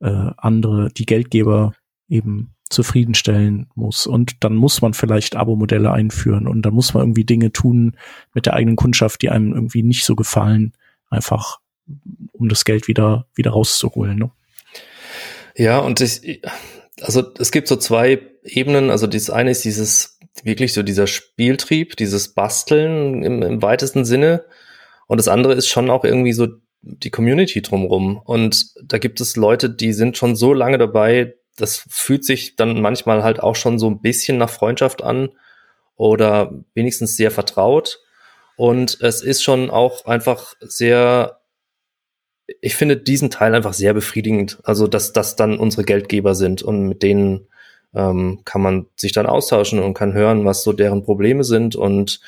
äh, andere, die Geldgeber eben zufriedenstellen muss. Und dann muss man vielleicht Abo-Modelle einführen und dann muss man irgendwie Dinge tun mit der eigenen Kundschaft, die einem irgendwie nicht so gefallen, einfach um das Geld wieder, wieder rauszuholen. Ne? Ja, und ich, also es gibt so zwei Ebenen. Also das eine ist dieses wirklich so dieser Spieltrieb, dieses Basteln im, im weitesten Sinne. Und das andere ist schon auch irgendwie so die Community drumrum. Und da gibt es Leute, die sind schon so lange dabei, das fühlt sich dann manchmal halt auch schon so ein bisschen nach Freundschaft an oder wenigstens sehr vertraut. Und es ist schon auch einfach sehr, ich finde diesen Teil einfach sehr befriedigend. Also, dass das dann unsere Geldgeber sind und mit denen ähm, kann man sich dann austauschen und kann hören, was so deren Probleme sind. Und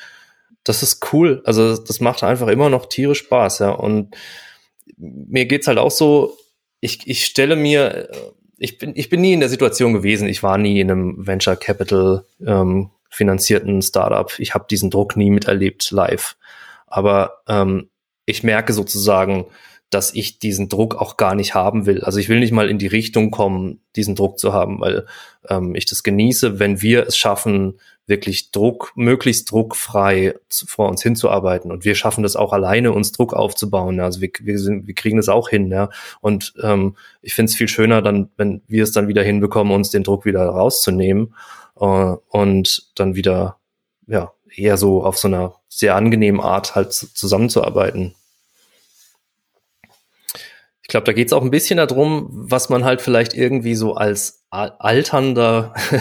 das ist cool. Also, das macht einfach immer noch tierisch Spaß, ja. Und mir geht's halt auch so, ich, ich stelle mir, ich bin, ich bin nie in der Situation gewesen, ich war nie in einem Venture Capital ähm, finanzierten Startup. Ich habe diesen Druck nie miterlebt live. Aber ähm, ich merke sozusagen, dass ich diesen Druck auch gar nicht haben will. Also ich will nicht mal in die Richtung kommen, diesen Druck zu haben, weil ähm, ich das genieße, wenn wir es schaffen, wirklich Druck, möglichst druckfrei vor uns hinzuarbeiten. Und wir schaffen das auch alleine, uns Druck aufzubauen. Also wir, wir, sind, wir kriegen das auch hin. Ja. Und ähm, ich finde es viel schöner, dann, wenn wir es dann wieder hinbekommen, uns den Druck wieder rauszunehmen äh, und dann wieder ja eher so auf so einer sehr angenehmen Art halt zusammenzuarbeiten. Ich glaube, da geht es auch ein bisschen darum, was man halt vielleicht irgendwie so als alternder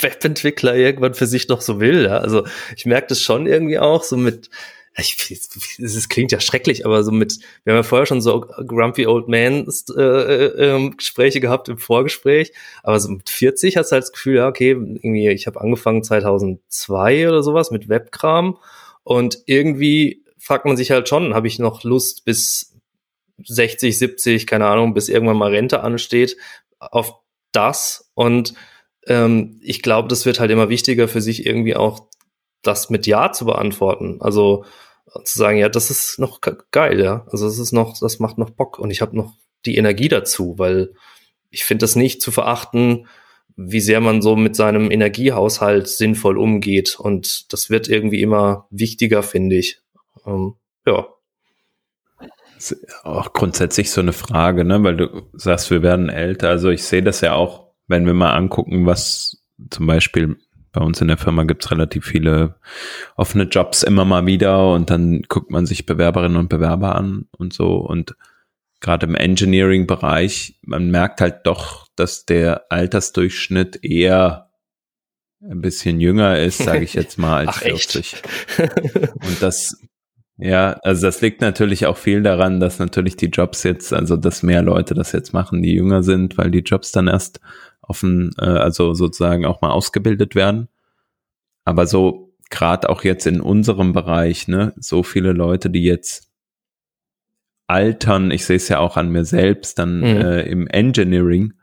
Webentwickler irgendwann für sich noch so will. Ja? Also ich merke das schon irgendwie auch so mit, ich, es klingt ja schrecklich, aber so mit, wir haben ja vorher schon so Grumpy Old Man äh, äh, Gespräche gehabt im Vorgespräch, aber so mit 40 hast du halt das Gefühl, ja, okay, irgendwie, ich habe angefangen 2002 oder sowas mit Webkram und irgendwie fragt man sich halt schon, habe ich noch Lust bis 60, 70, keine Ahnung, bis irgendwann mal Rente ansteht, auf das. Und ähm, ich glaube, das wird halt immer wichtiger für sich irgendwie auch das mit Ja zu beantworten. Also zu sagen, ja, das ist noch geil, ja. Also das ist noch, das macht noch Bock und ich habe noch die Energie dazu, weil ich finde das nicht zu verachten, wie sehr man so mit seinem Energiehaushalt sinnvoll umgeht. Und das wird irgendwie immer wichtiger, finde ich. Ähm, ja auch grundsätzlich so eine Frage, ne? weil du sagst, wir werden älter. Also ich sehe das ja auch, wenn wir mal angucken, was zum Beispiel bei uns in der Firma gibt's relativ viele offene Jobs immer mal wieder und dann guckt man sich Bewerberinnen und Bewerber an und so. Und gerade im Engineering-Bereich, man merkt halt doch, dass der Altersdurchschnitt eher ein bisschen jünger ist, sage ich jetzt mal, als Ach, 40. und das ja, also das liegt natürlich auch viel daran, dass natürlich die Jobs jetzt, also dass mehr Leute das jetzt machen, die jünger sind, weil die Jobs dann erst offen, äh, also sozusagen auch mal ausgebildet werden. Aber so gerade auch jetzt in unserem Bereich, ne, so viele Leute, die jetzt altern, ich sehe es ja auch an mir selbst, dann mhm. äh, im Engineering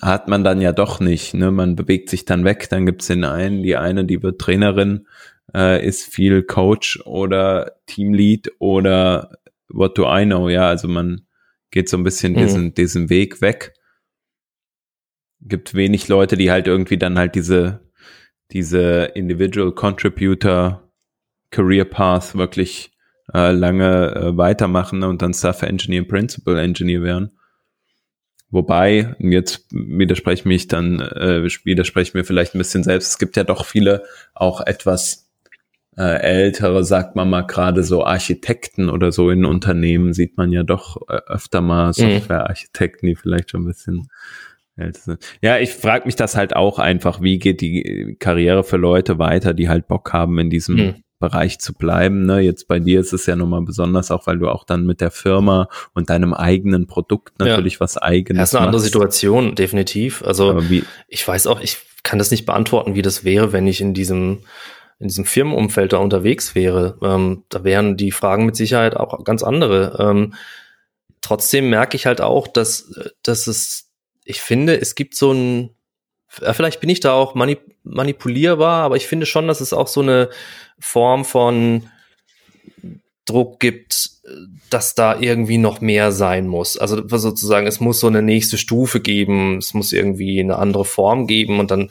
hat man dann ja doch nicht, ne? Man bewegt sich dann weg, dann gibt's den einen, die eine, die wird Trainerin äh, ist viel Coach oder Teamlead oder What do I know? Ja, also man geht so ein bisschen mhm. diesen, diesen Weg weg. Gibt wenig Leute, die halt irgendwie dann halt diese, diese Individual Contributor Career Path wirklich äh, lange äh, weitermachen und dann Staff Engineer, Principal Engineer werden. Wobei, jetzt widerspreche ich mich dann, äh, widerspreche mir vielleicht ein bisschen selbst, es gibt ja doch viele auch etwas äh, ältere, sagt man mal gerade so Architekten oder so in Unternehmen sieht man ja doch äh, öfter mal mhm. Softwarearchitekten, die vielleicht schon ein bisschen älter sind. Ja, ich frage mich das halt auch einfach, wie geht die Karriere für Leute weiter, die halt Bock haben in diesem mhm. Bereich zu bleiben. Ne? Jetzt bei dir ist es ja nochmal besonders, auch weil du auch dann mit der Firma und deinem eigenen Produkt natürlich ja. was eigenes Das ist eine machst. andere Situation, definitiv. Also ich weiß auch, ich kann das nicht beantworten, wie das wäre, wenn ich in diesem in diesem Firmenumfeld da unterwegs wäre, ähm, da wären die Fragen mit Sicherheit auch ganz andere. Ähm, trotzdem merke ich halt auch, dass, dass es, ich finde, es gibt so ein, vielleicht bin ich da auch manip manipulierbar, aber ich finde schon, dass es auch so eine Form von Druck gibt, dass da irgendwie noch mehr sein muss. Also sozusagen, es muss so eine nächste Stufe geben, es muss irgendwie eine andere Form geben und dann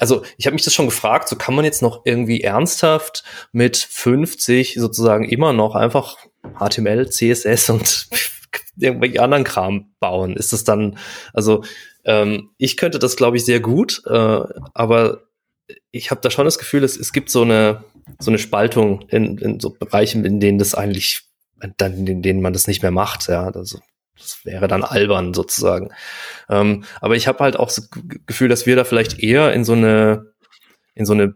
also ich habe mich das schon gefragt, so kann man jetzt noch irgendwie ernsthaft mit 50 sozusagen immer noch einfach HTML, CSS und irgendwelche anderen Kram bauen? Ist das dann, also ähm, ich könnte das, glaube ich, sehr gut, äh, aber ich habe da schon das Gefühl, es, es gibt so eine, so eine Spaltung in, in so Bereichen, in denen das eigentlich, dann, in denen man das nicht mehr macht, ja. Also, das wäre dann albern sozusagen. Ähm, aber ich habe halt auch das Gefühl, dass wir da vielleicht eher in so eine, in so eine, äh,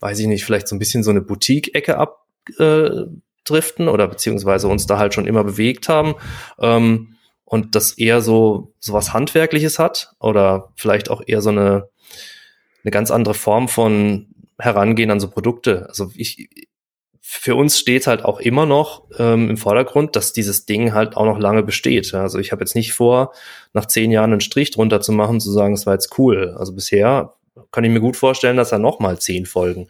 weiß ich nicht, vielleicht so ein bisschen so eine Boutique-Ecke abdriften äh, oder beziehungsweise uns da halt schon immer bewegt haben. Ähm, und das eher so, so was Handwerkliches hat oder vielleicht auch eher so eine, eine ganz andere Form von Herangehen an so Produkte. Also ich, für uns steht halt auch immer noch ähm, im Vordergrund, dass dieses Ding halt auch noch lange besteht. Also ich habe jetzt nicht vor, nach zehn Jahren einen Strich drunter zu machen, zu sagen, es war jetzt cool. Also bisher kann ich mir gut vorstellen, dass da noch mal zehn folgen.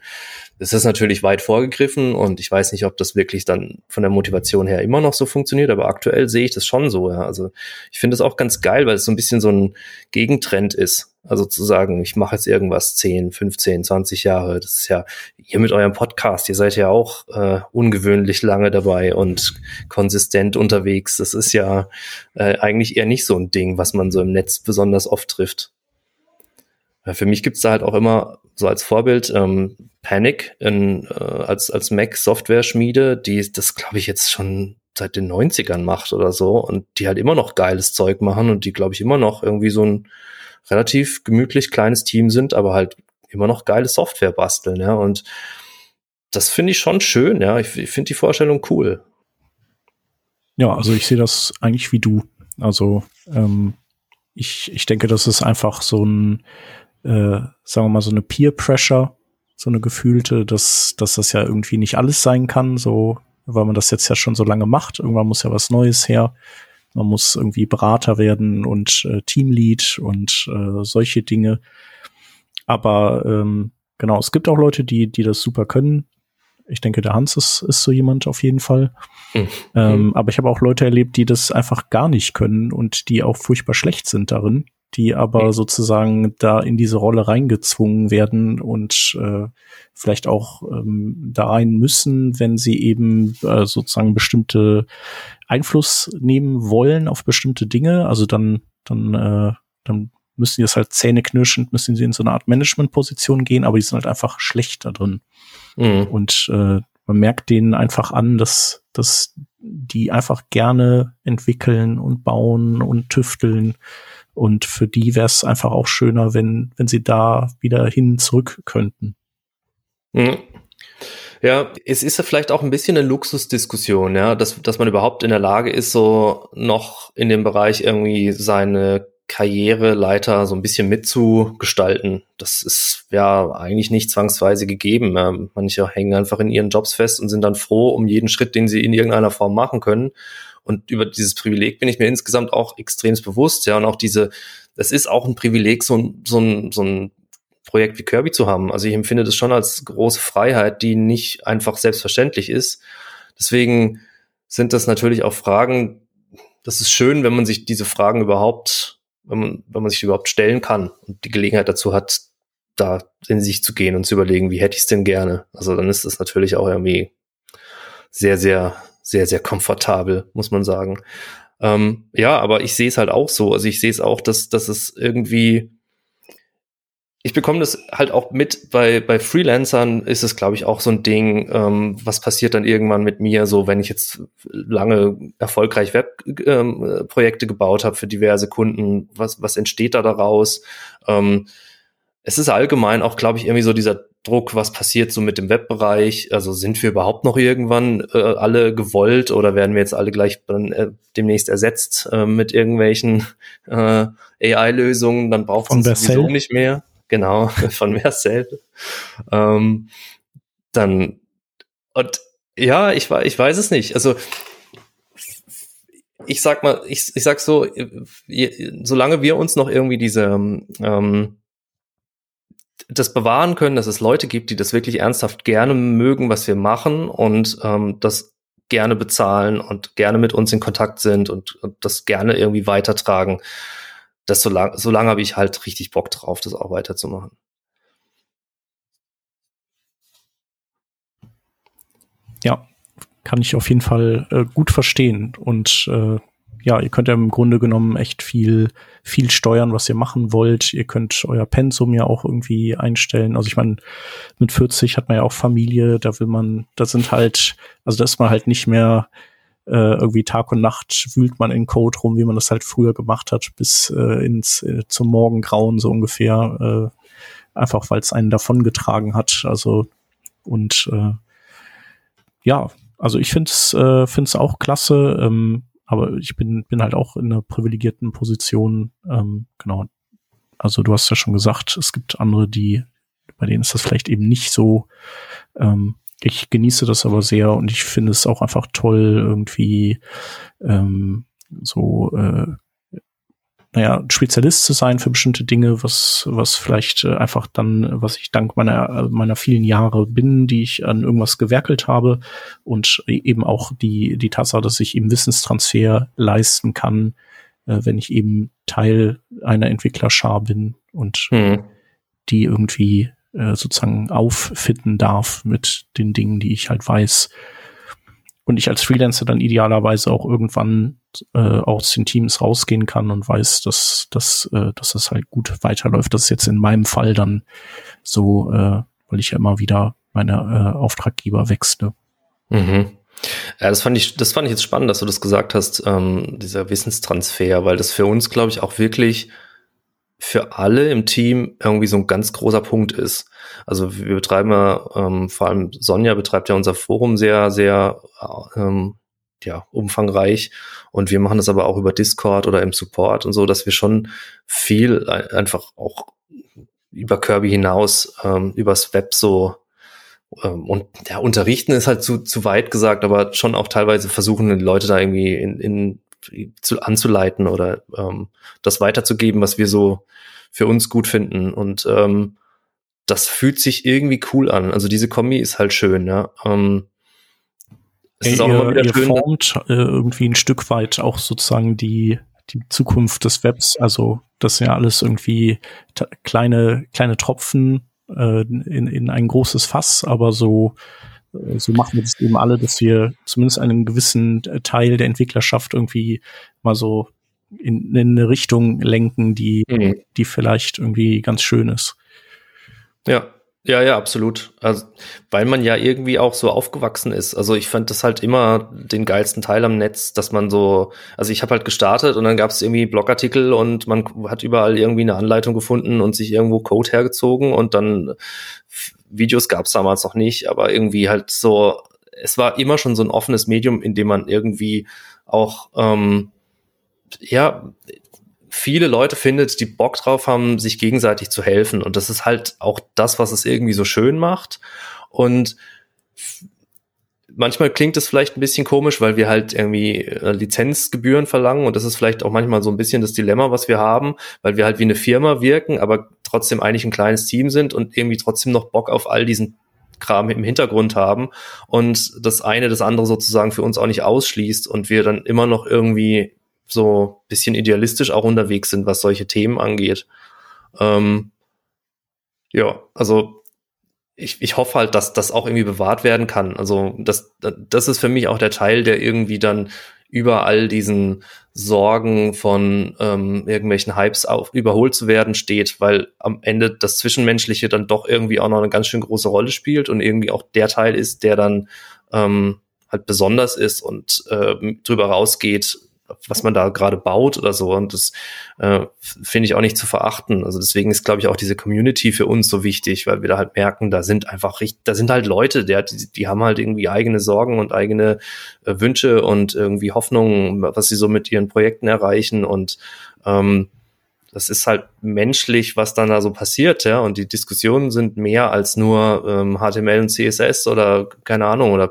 Das ist natürlich weit vorgegriffen und ich weiß nicht, ob das wirklich dann von der Motivation her immer noch so funktioniert, aber aktuell sehe ich das schon so. Ja. Also ich finde es auch ganz geil, weil es so ein bisschen so ein Gegentrend ist. Also zu sagen, ich mache jetzt irgendwas 10, 15, 20 Jahre, das ist ja, ihr mit eurem Podcast, ihr seid ja auch äh, ungewöhnlich lange dabei und konsistent unterwegs. Das ist ja äh, eigentlich eher nicht so ein Ding, was man so im Netz besonders oft trifft. Für mich gibt's da halt auch immer so als Vorbild ähm, Panic in, äh, als, als Mac-Software-Schmiede, die das, glaube ich, jetzt schon seit den 90ern macht oder so und die halt immer noch geiles Zeug machen und die, glaube ich, immer noch irgendwie so ein relativ gemütlich kleines Team sind, aber halt immer noch geile Software basteln, ja. Und das finde ich schon schön, ja. Ich, ich finde die Vorstellung cool. Ja, also ich sehe das eigentlich wie du. Also ähm, ich, ich denke, das ist einfach so ein äh, sagen wir mal, so eine Peer Pressure, so eine gefühlte, dass, dass das ja irgendwie nicht alles sein kann, so, weil man das jetzt ja schon so lange macht. Irgendwann muss ja was Neues her. Man muss irgendwie Berater werden und äh, Teamlead und äh, solche Dinge. Aber ähm, genau, es gibt auch Leute, die, die das super können. Ich denke, der Hans ist, ist so jemand auf jeden Fall. Mhm. Ähm, aber ich habe auch Leute erlebt, die das einfach gar nicht können und die auch furchtbar schlecht sind darin die aber sozusagen da in diese Rolle reingezwungen werden und äh, vielleicht auch ähm, da rein müssen, wenn sie eben äh, sozusagen bestimmte Einfluss nehmen wollen auf bestimmte Dinge. Also dann, dann, äh, dann müssen die das halt zähneknirschend, müssen sie in so eine Art Managementposition gehen, aber die sind halt einfach schlecht da drin. Mhm. Und äh, man merkt denen einfach an, dass, dass die einfach gerne entwickeln und bauen und tüfteln und für die wäre es einfach auch schöner, wenn, wenn sie da wieder hin zurück könnten. Mhm. Ja, es ist ja vielleicht auch ein bisschen eine Luxusdiskussion, ja, dass, dass man überhaupt in der Lage ist, so noch in dem Bereich irgendwie seine Karriereleiter so ein bisschen mitzugestalten. Das ist ja eigentlich nicht zwangsweise gegeben. Ja. Manche hängen einfach in ihren Jobs fest und sind dann froh um jeden Schritt, den sie in irgendeiner Form machen können. Und über dieses Privileg bin ich mir insgesamt auch extremst bewusst, ja. Und auch diese, das ist auch ein Privileg, so ein, so ein, so ein Projekt wie Kirby zu haben. Also ich empfinde das schon als große Freiheit, die nicht einfach selbstverständlich ist. Deswegen sind das natürlich auch Fragen, das ist schön, wenn man sich diese Fragen überhaupt, wenn man, wenn man sich überhaupt stellen kann und die Gelegenheit dazu hat, da in sich zu gehen und zu überlegen, wie hätte ich es denn gerne. Also dann ist das natürlich auch irgendwie sehr, sehr sehr, sehr komfortabel, muss man sagen. Ähm, ja, aber ich sehe es halt auch so. Also ich sehe es auch, dass, dass es irgendwie, ich bekomme das halt auch mit, bei, bei Freelancern ist es, glaube ich, auch so ein Ding, ähm, was passiert dann irgendwann mit mir, so wenn ich jetzt lange erfolgreich Webprojekte ähm, gebaut habe für diverse Kunden, was, was entsteht da daraus? Ähm, es ist allgemein auch, glaube ich, irgendwie so dieser Druck, was passiert so mit dem Webbereich? Also sind wir überhaupt noch irgendwann äh, alle gewollt oder werden wir jetzt alle gleich dann, äh, demnächst ersetzt äh, mit irgendwelchen äh, AI-Lösungen? Dann braucht es sowieso nicht mehr. Genau, von Marcel. ähm, dann und ja, ich, ich weiß es nicht. Also ich sag mal, ich, ich sag so, solange wir uns noch irgendwie diese ähm, das bewahren können, dass es Leute gibt, die das wirklich ernsthaft gerne mögen, was wir machen und ähm, das gerne bezahlen und gerne mit uns in Kontakt sind und, und das gerne irgendwie weitertragen. Das so lang, so habe ich halt richtig Bock drauf, das auch weiterzumachen. Ja, kann ich auf jeden Fall äh, gut verstehen. Und äh, ja, ihr könnt ja im Grunde genommen echt viel, viel steuern, was ihr machen wollt. Ihr könnt euer Pensum ja auch irgendwie einstellen. Also ich meine, mit 40 hat man ja auch Familie, da will man, da sind halt, also da ist man halt nicht mehr äh, irgendwie Tag und Nacht wühlt man in Code rum, wie man das halt früher gemacht hat, bis äh, ins äh, zum Morgengrauen so ungefähr. Äh, einfach weil es einen davongetragen hat. Also und äh, ja, also ich finde es äh, find's auch klasse, ähm, aber ich bin, bin halt auch in einer privilegierten Position. Ähm, genau. Also du hast ja schon gesagt, es gibt andere, die, bei denen ist das vielleicht eben nicht so. Ähm, ich genieße das aber sehr und ich finde es auch einfach toll, irgendwie ähm, so äh, naja, Spezialist zu sein für bestimmte Dinge, was, was vielleicht äh, einfach dann, was ich dank meiner, meiner vielen Jahre bin, die ich an irgendwas gewerkelt habe und eben auch die, die Tatsache, dass ich eben Wissenstransfer leisten kann, äh, wenn ich eben Teil einer Entwicklerschar bin und hm. die irgendwie äh, sozusagen auffitten darf mit den Dingen, die ich halt weiß und ich als Freelancer dann idealerweise auch irgendwann äh, aus den Teams rausgehen kann und weiß, dass, dass, äh, dass das halt gut weiterläuft. Das ist jetzt in meinem Fall dann so, äh, weil ich ja immer wieder meine äh, Auftraggeber wechsle. Mhm. Ja, das fand ich, das fand ich jetzt spannend, dass du das gesagt hast, ähm, dieser Wissenstransfer, weil das für uns, glaube ich, auch wirklich für alle im Team irgendwie so ein ganz großer Punkt ist. Also wir betreiben ja, ähm, vor allem Sonja betreibt ja unser Forum sehr, sehr ähm, ja, umfangreich und wir machen das aber auch über Discord oder im Support und so, dass wir schon viel einfach auch über Kirby hinaus, ähm, übers Web so ähm, und ja, unterrichten ist halt zu, zu weit gesagt, aber schon auch teilweise versuchen Leute da irgendwie in, in zu, anzuleiten oder ähm, das weiterzugeben, was wir so für uns gut finden. Und ähm, das fühlt sich irgendwie cool an. Also diese Kombi ist halt schön, ja. Ähm, es ist auch ihr, immer wieder ihr schön, formt äh, irgendwie ein Stück weit auch sozusagen die die Zukunft des Webs. Also das sind ja alles irgendwie kleine kleine Tropfen äh, in, in ein großes Fass, aber so so machen wir das eben alle, dass wir zumindest einen gewissen Teil der Entwicklerschaft irgendwie mal so in, in eine Richtung lenken, die, mhm. die vielleicht irgendwie ganz schön ist. Ja, ja, ja, absolut. Also, weil man ja irgendwie auch so aufgewachsen ist. Also ich fand das halt immer den geilsten Teil am Netz, dass man so, also ich habe halt gestartet und dann gab es irgendwie Blogartikel und man hat überall irgendwie eine Anleitung gefunden und sich irgendwo Code hergezogen und dann Videos gab es damals noch nicht, aber irgendwie halt so, es war immer schon so ein offenes Medium, in dem man irgendwie auch ähm, ja viele Leute findet, die Bock drauf haben, sich gegenseitig zu helfen. Und das ist halt auch das, was es irgendwie so schön macht. Und manchmal klingt es vielleicht ein bisschen komisch, weil wir halt irgendwie äh, Lizenzgebühren verlangen und das ist vielleicht auch manchmal so ein bisschen das Dilemma, was wir haben, weil wir halt wie eine Firma wirken, aber trotzdem eigentlich ein kleines Team sind und irgendwie trotzdem noch Bock auf all diesen Kram im Hintergrund haben und das eine das andere sozusagen für uns auch nicht ausschließt und wir dann immer noch irgendwie so bisschen idealistisch auch unterwegs sind, was solche Themen angeht. Ähm, ja, also ich, ich hoffe halt, dass das auch irgendwie bewahrt werden kann. Also das, das ist für mich auch der Teil, der irgendwie dann über all diesen Sorgen von ähm, irgendwelchen Hypes auf, überholt zu werden steht, weil am Ende das Zwischenmenschliche dann doch irgendwie auch noch eine ganz schön große Rolle spielt und irgendwie auch der Teil ist, der dann ähm, halt besonders ist und äh, drüber rausgeht, was man da gerade baut oder so. Und das äh, finde ich auch nicht zu verachten. Also deswegen ist, glaube ich, auch diese Community für uns so wichtig, weil wir da halt merken, da sind einfach richtig, da sind halt Leute, die, die haben halt irgendwie eigene Sorgen und eigene äh, Wünsche und irgendwie Hoffnungen, was sie so mit ihren Projekten erreichen. Und ähm, das ist halt menschlich, was dann da so passiert, ja. Und die Diskussionen sind mehr als nur ähm, HTML und CSS oder keine Ahnung oder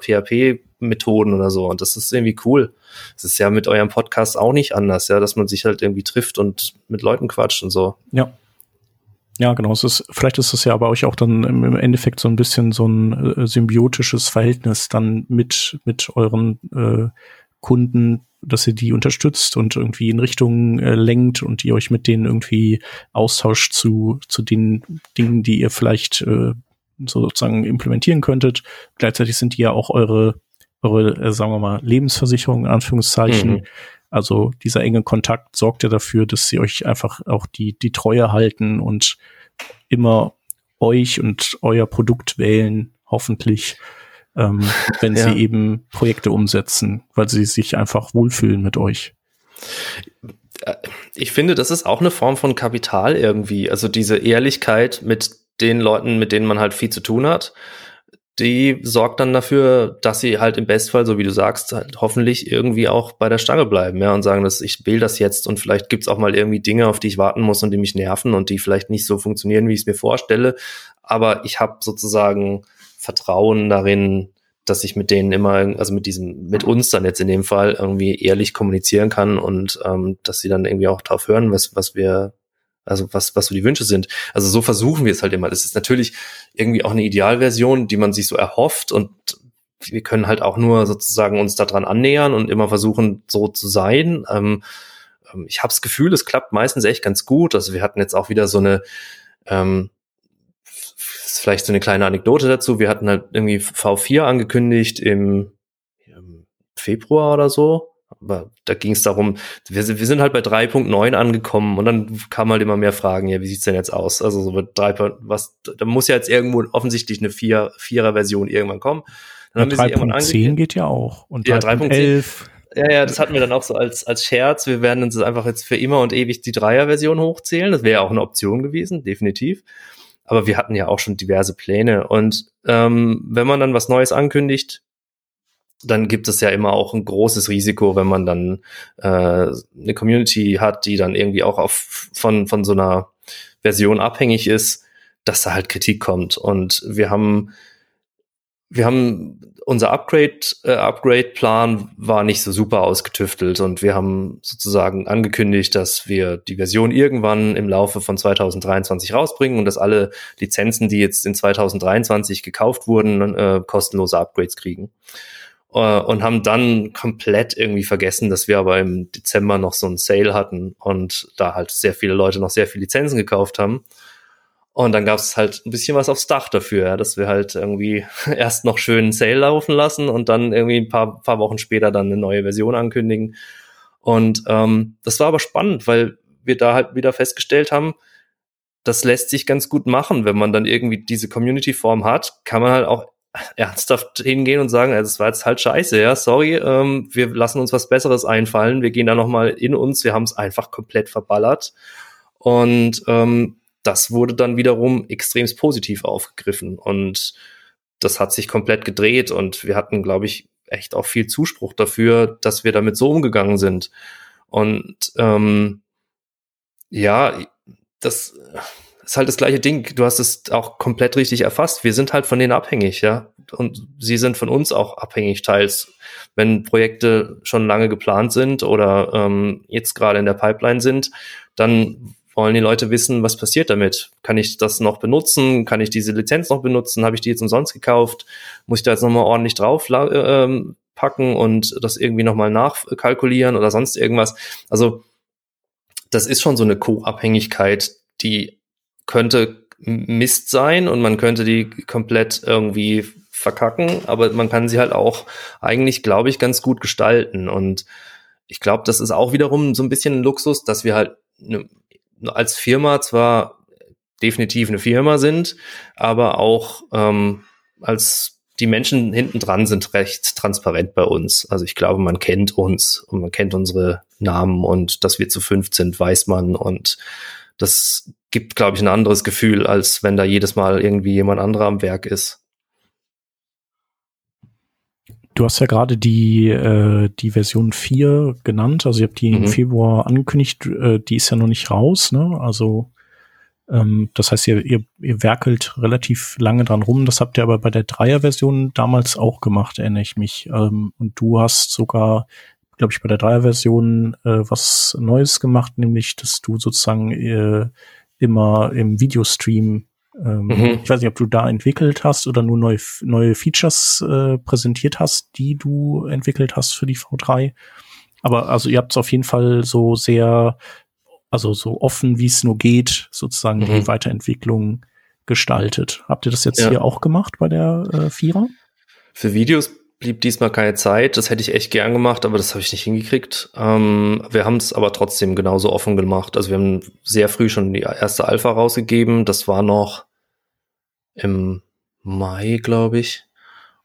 PHP-Methoden oder so. Und das ist irgendwie cool. Es ist ja mit eurem Podcast auch nicht anders, ja, dass man sich halt irgendwie trifft und mit Leuten quatscht und so. Ja. Ja, genau. Es ist, vielleicht ist es ja aber euch auch dann im Endeffekt so ein bisschen so ein äh, symbiotisches Verhältnis dann mit, mit euren äh, Kunden, dass ihr die unterstützt und irgendwie in Richtungen äh, lenkt und ihr euch mit denen irgendwie austauscht zu, zu den Dingen, die ihr vielleicht äh, sozusagen implementieren könntet. Gleichzeitig sind die ja auch eure, eure, äh, sagen wir mal, Lebensversicherung, in Anführungszeichen. Mhm. Also dieser enge Kontakt sorgt ja dafür, dass sie euch einfach auch die, die Treue halten und immer euch und euer Produkt wählen, hoffentlich, ähm, wenn ja. sie eben Projekte umsetzen, weil sie sich einfach wohlfühlen mit euch. Ich finde, das ist auch eine Form von Kapital irgendwie. Also diese Ehrlichkeit mit den Leuten, mit denen man halt viel zu tun hat die sorgt dann dafür, dass sie halt im Bestfall, so wie du sagst, halt hoffentlich irgendwie auch bei der Stange bleiben, ja, und sagen, dass ich will das jetzt und vielleicht gibt's auch mal irgendwie Dinge, auf die ich warten muss und die mich nerven und die vielleicht nicht so funktionieren, wie ich es mir vorstelle. Aber ich habe sozusagen Vertrauen darin, dass ich mit denen immer, also mit diesem, mit uns dann jetzt in dem Fall irgendwie ehrlich kommunizieren kann und ähm, dass sie dann irgendwie auch drauf hören, was, was wir, also was, was so die Wünsche sind. Also so versuchen wir es halt immer. Das ist natürlich irgendwie auch eine Idealversion, die man sich so erhofft und wir können halt auch nur sozusagen uns daran annähern und immer versuchen, so zu sein. Ähm, ähm ich habe das Gefühl, es klappt meistens echt ganz gut. Also wir hatten jetzt auch wieder so eine, ähm, vielleicht so eine kleine Anekdote dazu. Wir hatten halt irgendwie V4 angekündigt im, im Februar oder so aber da ging es darum, wir, wir sind halt bei 3.9 angekommen und dann kam halt immer mehr Fragen, ja, wie sieht's denn jetzt aus? Also so mit 3, was, da muss ja jetzt irgendwo offensichtlich eine 4, 4er Version irgendwann kommen. Dann ja, 3.10 geht ja auch. Und ja, 3.11. Ja, ja, das hatten wir dann auch so als, als Scherz. Wir werden uns einfach jetzt für immer und ewig die Dreier-Version hochzählen. Das wäre ja auch eine Option gewesen, definitiv. Aber wir hatten ja auch schon diverse Pläne. Und ähm, wenn man dann was Neues ankündigt, dann gibt es ja immer auch ein großes Risiko, wenn man dann äh, eine Community hat, die dann irgendwie auch auf, von, von so einer Version abhängig ist, dass da halt Kritik kommt. Und wir haben, wir haben unser Upgrade, äh, Upgrade-Plan war nicht so super ausgetüftelt und wir haben sozusagen angekündigt, dass wir die Version irgendwann im Laufe von 2023 rausbringen und dass alle Lizenzen, die jetzt in 2023 gekauft wurden, äh, kostenlose Upgrades kriegen. Äh, und haben dann komplett irgendwie vergessen, dass wir aber im Dezember noch so einen Sale hatten und da halt sehr viele Leute noch sehr viele Lizenzen gekauft haben. Und dann gab es halt ein bisschen was aufs Dach dafür, ja, dass wir halt irgendwie erst noch schön einen Sale laufen lassen und dann irgendwie ein paar, paar Wochen später dann eine neue Version ankündigen. Und ähm, das war aber spannend, weil wir da halt wieder festgestellt haben, das lässt sich ganz gut machen, wenn man dann irgendwie diese Community-Form hat, kann man halt auch ernsthaft hingehen und sagen, das war jetzt halt scheiße, ja, sorry, ähm, wir lassen uns was Besseres einfallen, wir gehen da nochmal in uns, wir haben es einfach komplett verballert. Und ähm, das wurde dann wiederum extremst positiv aufgegriffen und das hat sich komplett gedreht und wir hatten, glaube ich, echt auch viel Zuspruch dafür, dass wir damit so umgegangen sind. Und ähm, ja, das ist halt das gleiche Ding. Du hast es auch komplett richtig erfasst. Wir sind halt von denen abhängig, ja. Und sie sind von uns auch abhängig, teils. Wenn Projekte schon lange geplant sind oder ähm, jetzt gerade in der Pipeline sind, dann wollen die Leute wissen, was passiert damit. Kann ich das noch benutzen? Kann ich diese Lizenz noch benutzen? Habe ich die jetzt umsonst gekauft? Muss ich da jetzt nochmal ordentlich drauf äh, packen und das irgendwie nochmal nachkalkulieren oder sonst irgendwas? Also das ist schon so eine Co-Abhängigkeit, die könnte Mist sein und man könnte die komplett irgendwie verkacken, aber man kann sie halt auch eigentlich, glaube ich, ganz gut gestalten. Und ich glaube, das ist auch wiederum so ein bisschen ein Luxus, dass wir halt ne, als Firma zwar definitiv eine Firma sind, aber auch ähm, als die Menschen hinten dran sind recht transparent bei uns. Also ich glaube, man kennt uns und man kennt unsere Namen und dass wir zu fünf sind, weiß man und das gibt, glaube ich, ein anderes Gefühl, als wenn da jedes Mal irgendwie jemand anderer am Werk ist. Du hast ja gerade die, äh, die Version 4 genannt, also ihr habt die mhm. im Februar angekündigt, äh, die ist ja noch nicht raus, ne? Also ähm, das heißt, ihr, ihr, ihr werkelt relativ lange dran rum. Das habt ihr aber bei der Dreier-Version damals auch gemacht, erinnere ich mich. Ähm, und du hast sogar glaube ich, bei der Dreier-Version äh, was Neues gemacht, nämlich, dass du sozusagen äh, immer im Videostream, ähm, mhm. ich weiß nicht, ob du da entwickelt hast oder nur neue, neue Features äh, präsentiert hast, die du entwickelt hast für die V3. Aber also ihr habt es auf jeden Fall so sehr, also so offen, wie es nur geht, sozusagen mhm. die Weiterentwicklung gestaltet. Habt ihr das jetzt ja. hier auch gemacht bei der äh, Vierer? Für Videos blieb diesmal keine Zeit. Das hätte ich echt gern gemacht, aber das habe ich nicht hingekriegt. Ähm, wir haben es aber trotzdem genauso offen gemacht. Also wir haben sehr früh schon die erste Alpha rausgegeben. Das war noch im Mai, glaube ich.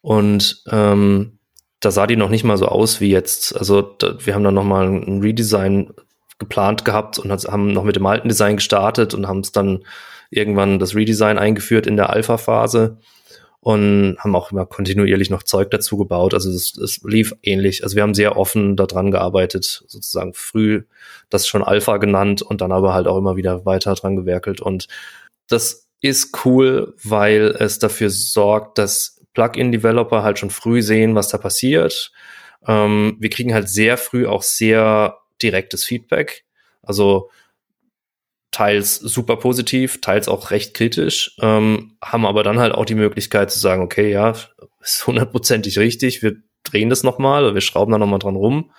Und ähm, da sah die noch nicht mal so aus wie jetzt. Also da, wir haben dann noch mal ein Redesign geplant gehabt und haben noch mit dem alten Design gestartet und haben es dann irgendwann das Redesign eingeführt in der Alpha-Phase und haben auch immer kontinuierlich noch Zeug dazu gebaut. Also es, es lief ähnlich. Also wir haben sehr offen daran gearbeitet, sozusagen früh das schon Alpha genannt und dann aber halt auch immer wieder weiter dran gewerkelt. Und das ist cool, weil es dafür sorgt, dass Plugin-Developer halt schon früh sehen, was da passiert. Ähm, wir kriegen halt sehr früh auch sehr direktes Feedback. Also teils super positiv, teils auch recht kritisch, ähm, haben aber dann halt auch die Möglichkeit zu sagen, okay, ja, ist hundertprozentig richtig, wir drehen das nochmal wir schrauben da nochmal dran rum.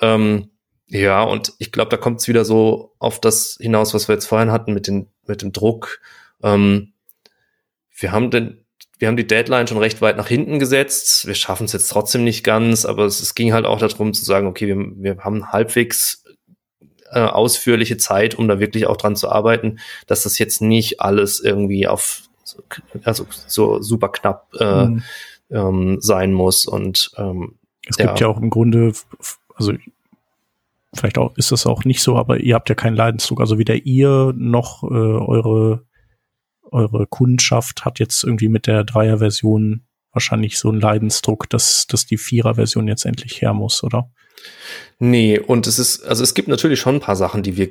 Ähm, ja, und ich glaube, da kommt es wieder so auf das hinaus, was wir jetzt vorhin hatten mit, den, mit dem Druck. Ähm, wir haben den, wir haben die Deadline schon recht weit nach hinten gesetzt. Wir schaffen es jetzt trotzdem nicht ganz, aber es, es, ging halt auch darum zu sagen, okay, wir, wir haben halbwegs äh, ausführliche Zeit, um da wirklich auch dran zu arbeiten, dass das jetzt nicht alles irgendwie auf also so super knapp äh, mhm. ähm, sein muss. Und ähm, es gibt ja. ja auch im Grunde, also vielleicht auch ist das auch nicht so, aber ihr habt ja keinen Leidensdruck. Also weder ihr noch äh, eure eure Kundschaft hat jetzt irgendwie mit der Dreier-Version wahrscheinlich so einen Leidensdruck, dass, dass die Vierer-Version jetzt endlich her muss, oder? Nee, und es ist, also es gibt natürlich schon ein paar Sachen, die wir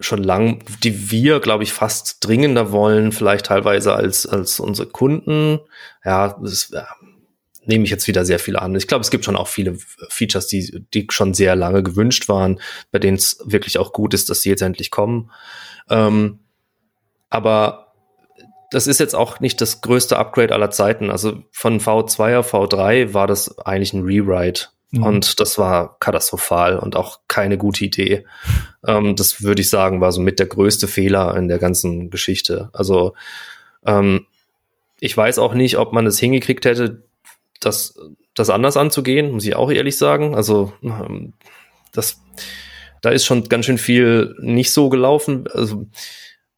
schon lang, die wir, glaube ich, fast dringender wollen, vielleicht teilweise als, als unsere Kunden. Ja, das ja, nehme ich jetzt wieder sehr viel an. Ich glaube, es gibt schon auch viele Features, die, die schon sehr lange gewünscht waren, bei denen es wirklich auch gut ist, dass sie jetzt endlich kommen. Ähm, aber das ist jetzt auch nicht das größte Upgrade aller Zeiten. Also von V2 auf V3 war das eigentlich ein Rewrite. Mhm. Und das war katastrophal und auch keine gute Idee. Ähm, das würde ich sagen, war so mit der größte Fehler in der ganzen Geschichte. Also ähm, ich weiß auch nicht, ob man es hingekriegt hätte, das, das anders anzugehen, muss ich auch ehrlich sagen. Also ähm, das, da ist schon ganz schön viel nicht so gelaufen. Also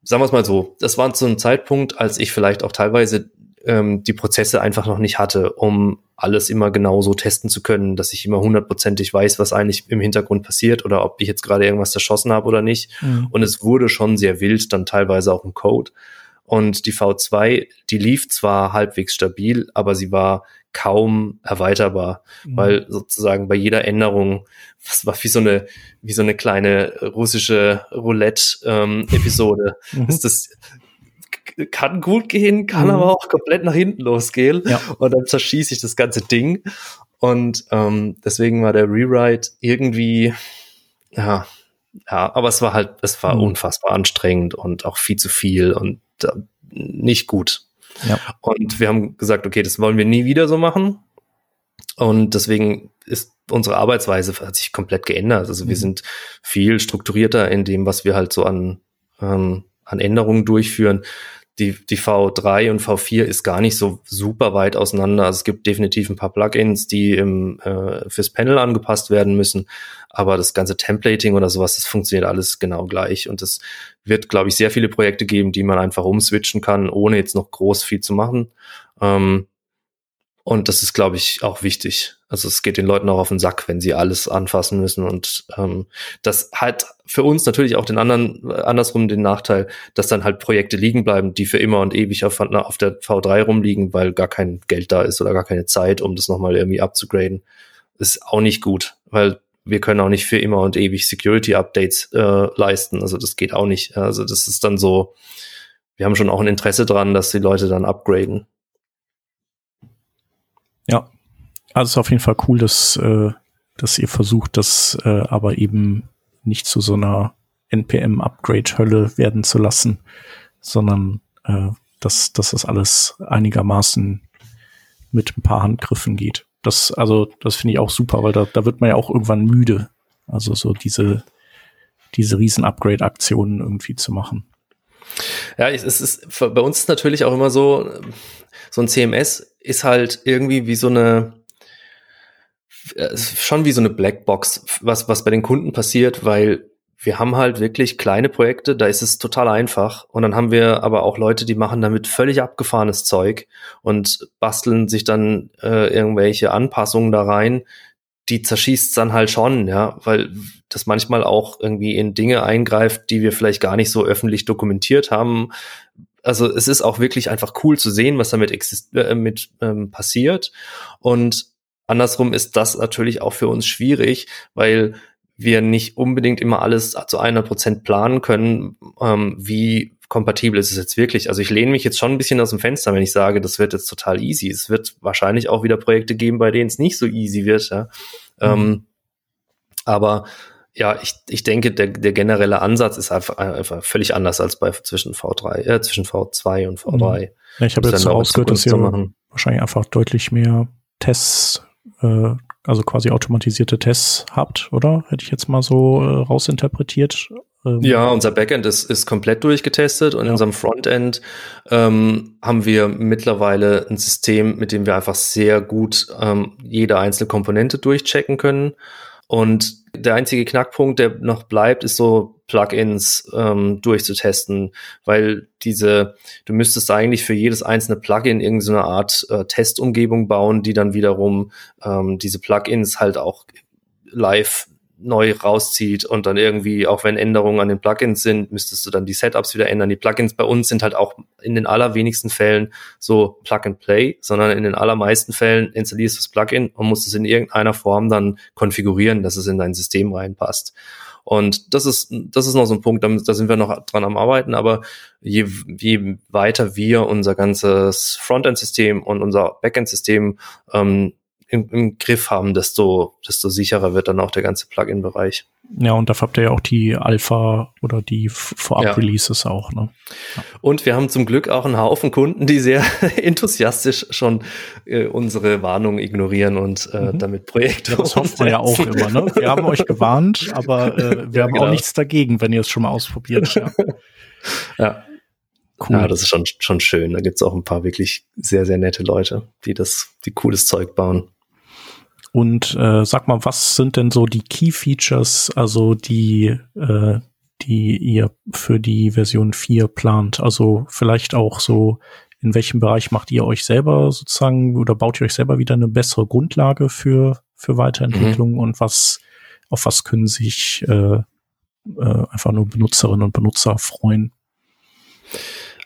sagen wir es mal so, das war zu einem Zeitpunkt, als ich vielleicht auch teilweise ähm, die Prozesse einfach noch nicht hatte, um alles immer genau so testen zu können, dass ich immer hundertprozentig weiß, was eigentlich im Hintergrund passiert oder ob ich jetzt gerade irgendwas zerschossen habe oder nicht. Mhm. Und es wurde schon sehr wild, dann teilweise auch im Code. Und die V2, die lief zwar halbwegs stabil, aber sie war kaum erweiterbar, mhm. weil sozusagen bei jeder Änderung, was war wie so eine, wie so eine kleine russische Roulette-Episode, ähm, mhm. ist das kann gut gehen, kann mhm. aber auch komplett nach hinten losgehen. Ja. Und dann zerschieße ich das ganze Ding. Und ähm, deswegen war der Rewrite irgendwie, ja, ja, aber es war halt, es war mhm. unfassbar anstrengend und auch viel zu viel und äh, nicht gut. Ja. Und wir haben gesagt, okay, das wollen wir nie wieder so machen. Und deswegen ist unsere Arbeitsweise hat sich komplett geändert. Also wir mhm. sind viel strukturierter in dem, was wir halt so an, ähm, an Änderungen durchführen. Die, die V3 und V4 ist gar nicht so super weit auseinander. Also es gibt definitiv ein paar Plugins, die im, äh, fürs Panel angepasst werden müssen. Aber das ganze Templating oder sowas, das funktioniert alles genau gleich. Und es wird, glaube ich, sehr viele Projekte geben, die man einfach umswitchen kann, ohne jetzt noch groß viel zu machen. Ähm, und das ist, glaube ich, auch wichtig. Also es geht den Leuten auch auf den Sack, wenn sie alles anfassen müssen. Und ähm, das hat für uns natürlich auch den anderen, äh, andersrum den Nachteil, dass dann halt Projekte liegen bleiben, die für immer und ewig auf, auf der V3 rumliegen, weil gar kein Geld da ist oder gar keine Zeit, um das nochmal irgendwie abzugraden. Ist auch nicht gut, weil wir können auch nicht für immer und ewig Security-Updates äh, leisten. Also das geht auch nicht. Also das ist dann so, wir haben schon auch ein Interesse dran, dass die Leute dann upgraden. Ja, also es ist auf jeden Fall cool, dass, äh, dass ihr versucht, das äh, aber eben nicht zu so einer NPM-Upgrade-Hölle werden zu lassen, sondern äh, dass, dass das alles einigermaßen mit ein paar Handgriffen geht. Das, also, das finde ich auch super, weil da, da wird man ja auch irgendwann müde. Also so diese, diese riesen Upgrade-Aktionen irgendwie zu machen. Ja, es ist, bei uns ist natürlich auch immer so, so ein CMS ist halt irgendwie wie so eine, äh, schon wie so eine Blackbox, was, was bei den Kunden passiert, weil wir haben halt wirklich kleine Projekte, da ist es total einfach. Und dann haben wir aber auch Leute, die machen damit völlig abgefahrenes Zeug und basteln sich dann äh, irgendwelche Anpassungen da rein, die zerschießt dann halt schon, ja, weil das manchmal auch irgendwie in Dinge eingreift, die wir vielleicht gar nicht so öffentlich dokumentiert haben. Also es ist auch wirklich einfach cool zu sehen, was damit exist äh, mit ähm, passiert. Und andersrum ist das natürlich auch für uns schwierig, weil wir nicht unbedingt immer alles zu 100 Prozent planen können, ähm, wie kompatibel ist es jetzt wirklich. Also ich lehne mich jetzt schon ein bisschen aus dem Fenster, wenn ich sage, das wird jetzt total easy. Es wird wahrscheinlich auch wieder Projekte geben, bei denen es nicht so easy wird. Ja? Mhm. Ähm, aber ja, ich, ich denke, der, der generelle Ansatz ist einfach, einfach völlig anders als bei zwischen V3, äh, zwischen V2 und V3. Mhm. Ja, ich habe jetzt so ausgehört, dass ihr wahrscheinlich einfach deutlich mehr Tests, äh, also quasi automatisierte Tests habt, oder? Hätte ich jetzt mal so äh, rausinterpretiert. Ähm, ja, unser Backend ist, ist komplett durchgetestet und ja. in unserem Frontend ähm, haben wir mittlerweile ein System, mit dem wir einfach sehr gut ähm, jede einzelne Komponente durchchecken können. Und der einzige Knackpunkt, der noch bleibt, ist so Plugins ähm, durchzutesten, weil diese, du müsstest eigentlich für jedes einzelne Plugin irgendeine Art äh, Testumgebung bauen, die dann wiederum ähm, diese Plugins halt auch live neu rauszieht und dann irgendwie, auch wenn Änderungen an den Plugins sind, müsstest du dann die Setups wieder ändern. Die Plugins bei uns sind halt auch in den allerwenigsten Fällen so Plug and Play, sondern in den allermeisten Fällen installierst du das Plugin und musst es in irgendeiner Form dann konfigurieren, dass es in dein System reinpasst. Und das ist, das ist noch so ein Punkt, da sind wir noch dran am Arbeiten, aber je, je weiter wir unser ganzes Frontend-System und unser Backend-System ähm, im, im Griff haben, desto, desto sicherer wird dann auch der ganze Plugin-Bereich. Ja, und dafür habt ihr ja auch die Alpha oder die Vorab-Releases ja. auch. Ne? Ja. Und wir haben zum Glück auch einen Haufen Kunden, die sehr enthusiastisch schon äh, unsere Warnungen ignorieren und äh, mhm. damit Projekte. Ja, das hofft man ja auch immer. Ne? Wir haben euch gewarnt, aber äh, wir haben genau. auch nichts dagegen, wenn ihr es schon mal ausprobiert. Ja. ja. Cool. Ja, das ist schon, schon schön. Da gibt's auch ein paar wirklich sehr, sehr nette Leute, die das, die cooles Zeug bauen. Und äh, sag mal, was sind denn so die Key Features, also die, äh, die ihr für die Version 4 plant? Also vielleicht auch so, in welchem Bereich macht ihr euch selber sozusagen oder baut ihr euch selber wieder eine bessere Grundlage für, für Weiterentwicklung mhm. und was, auf was können sich äh, äh, einfach nur Benutzerinnen und Benutzer freuen?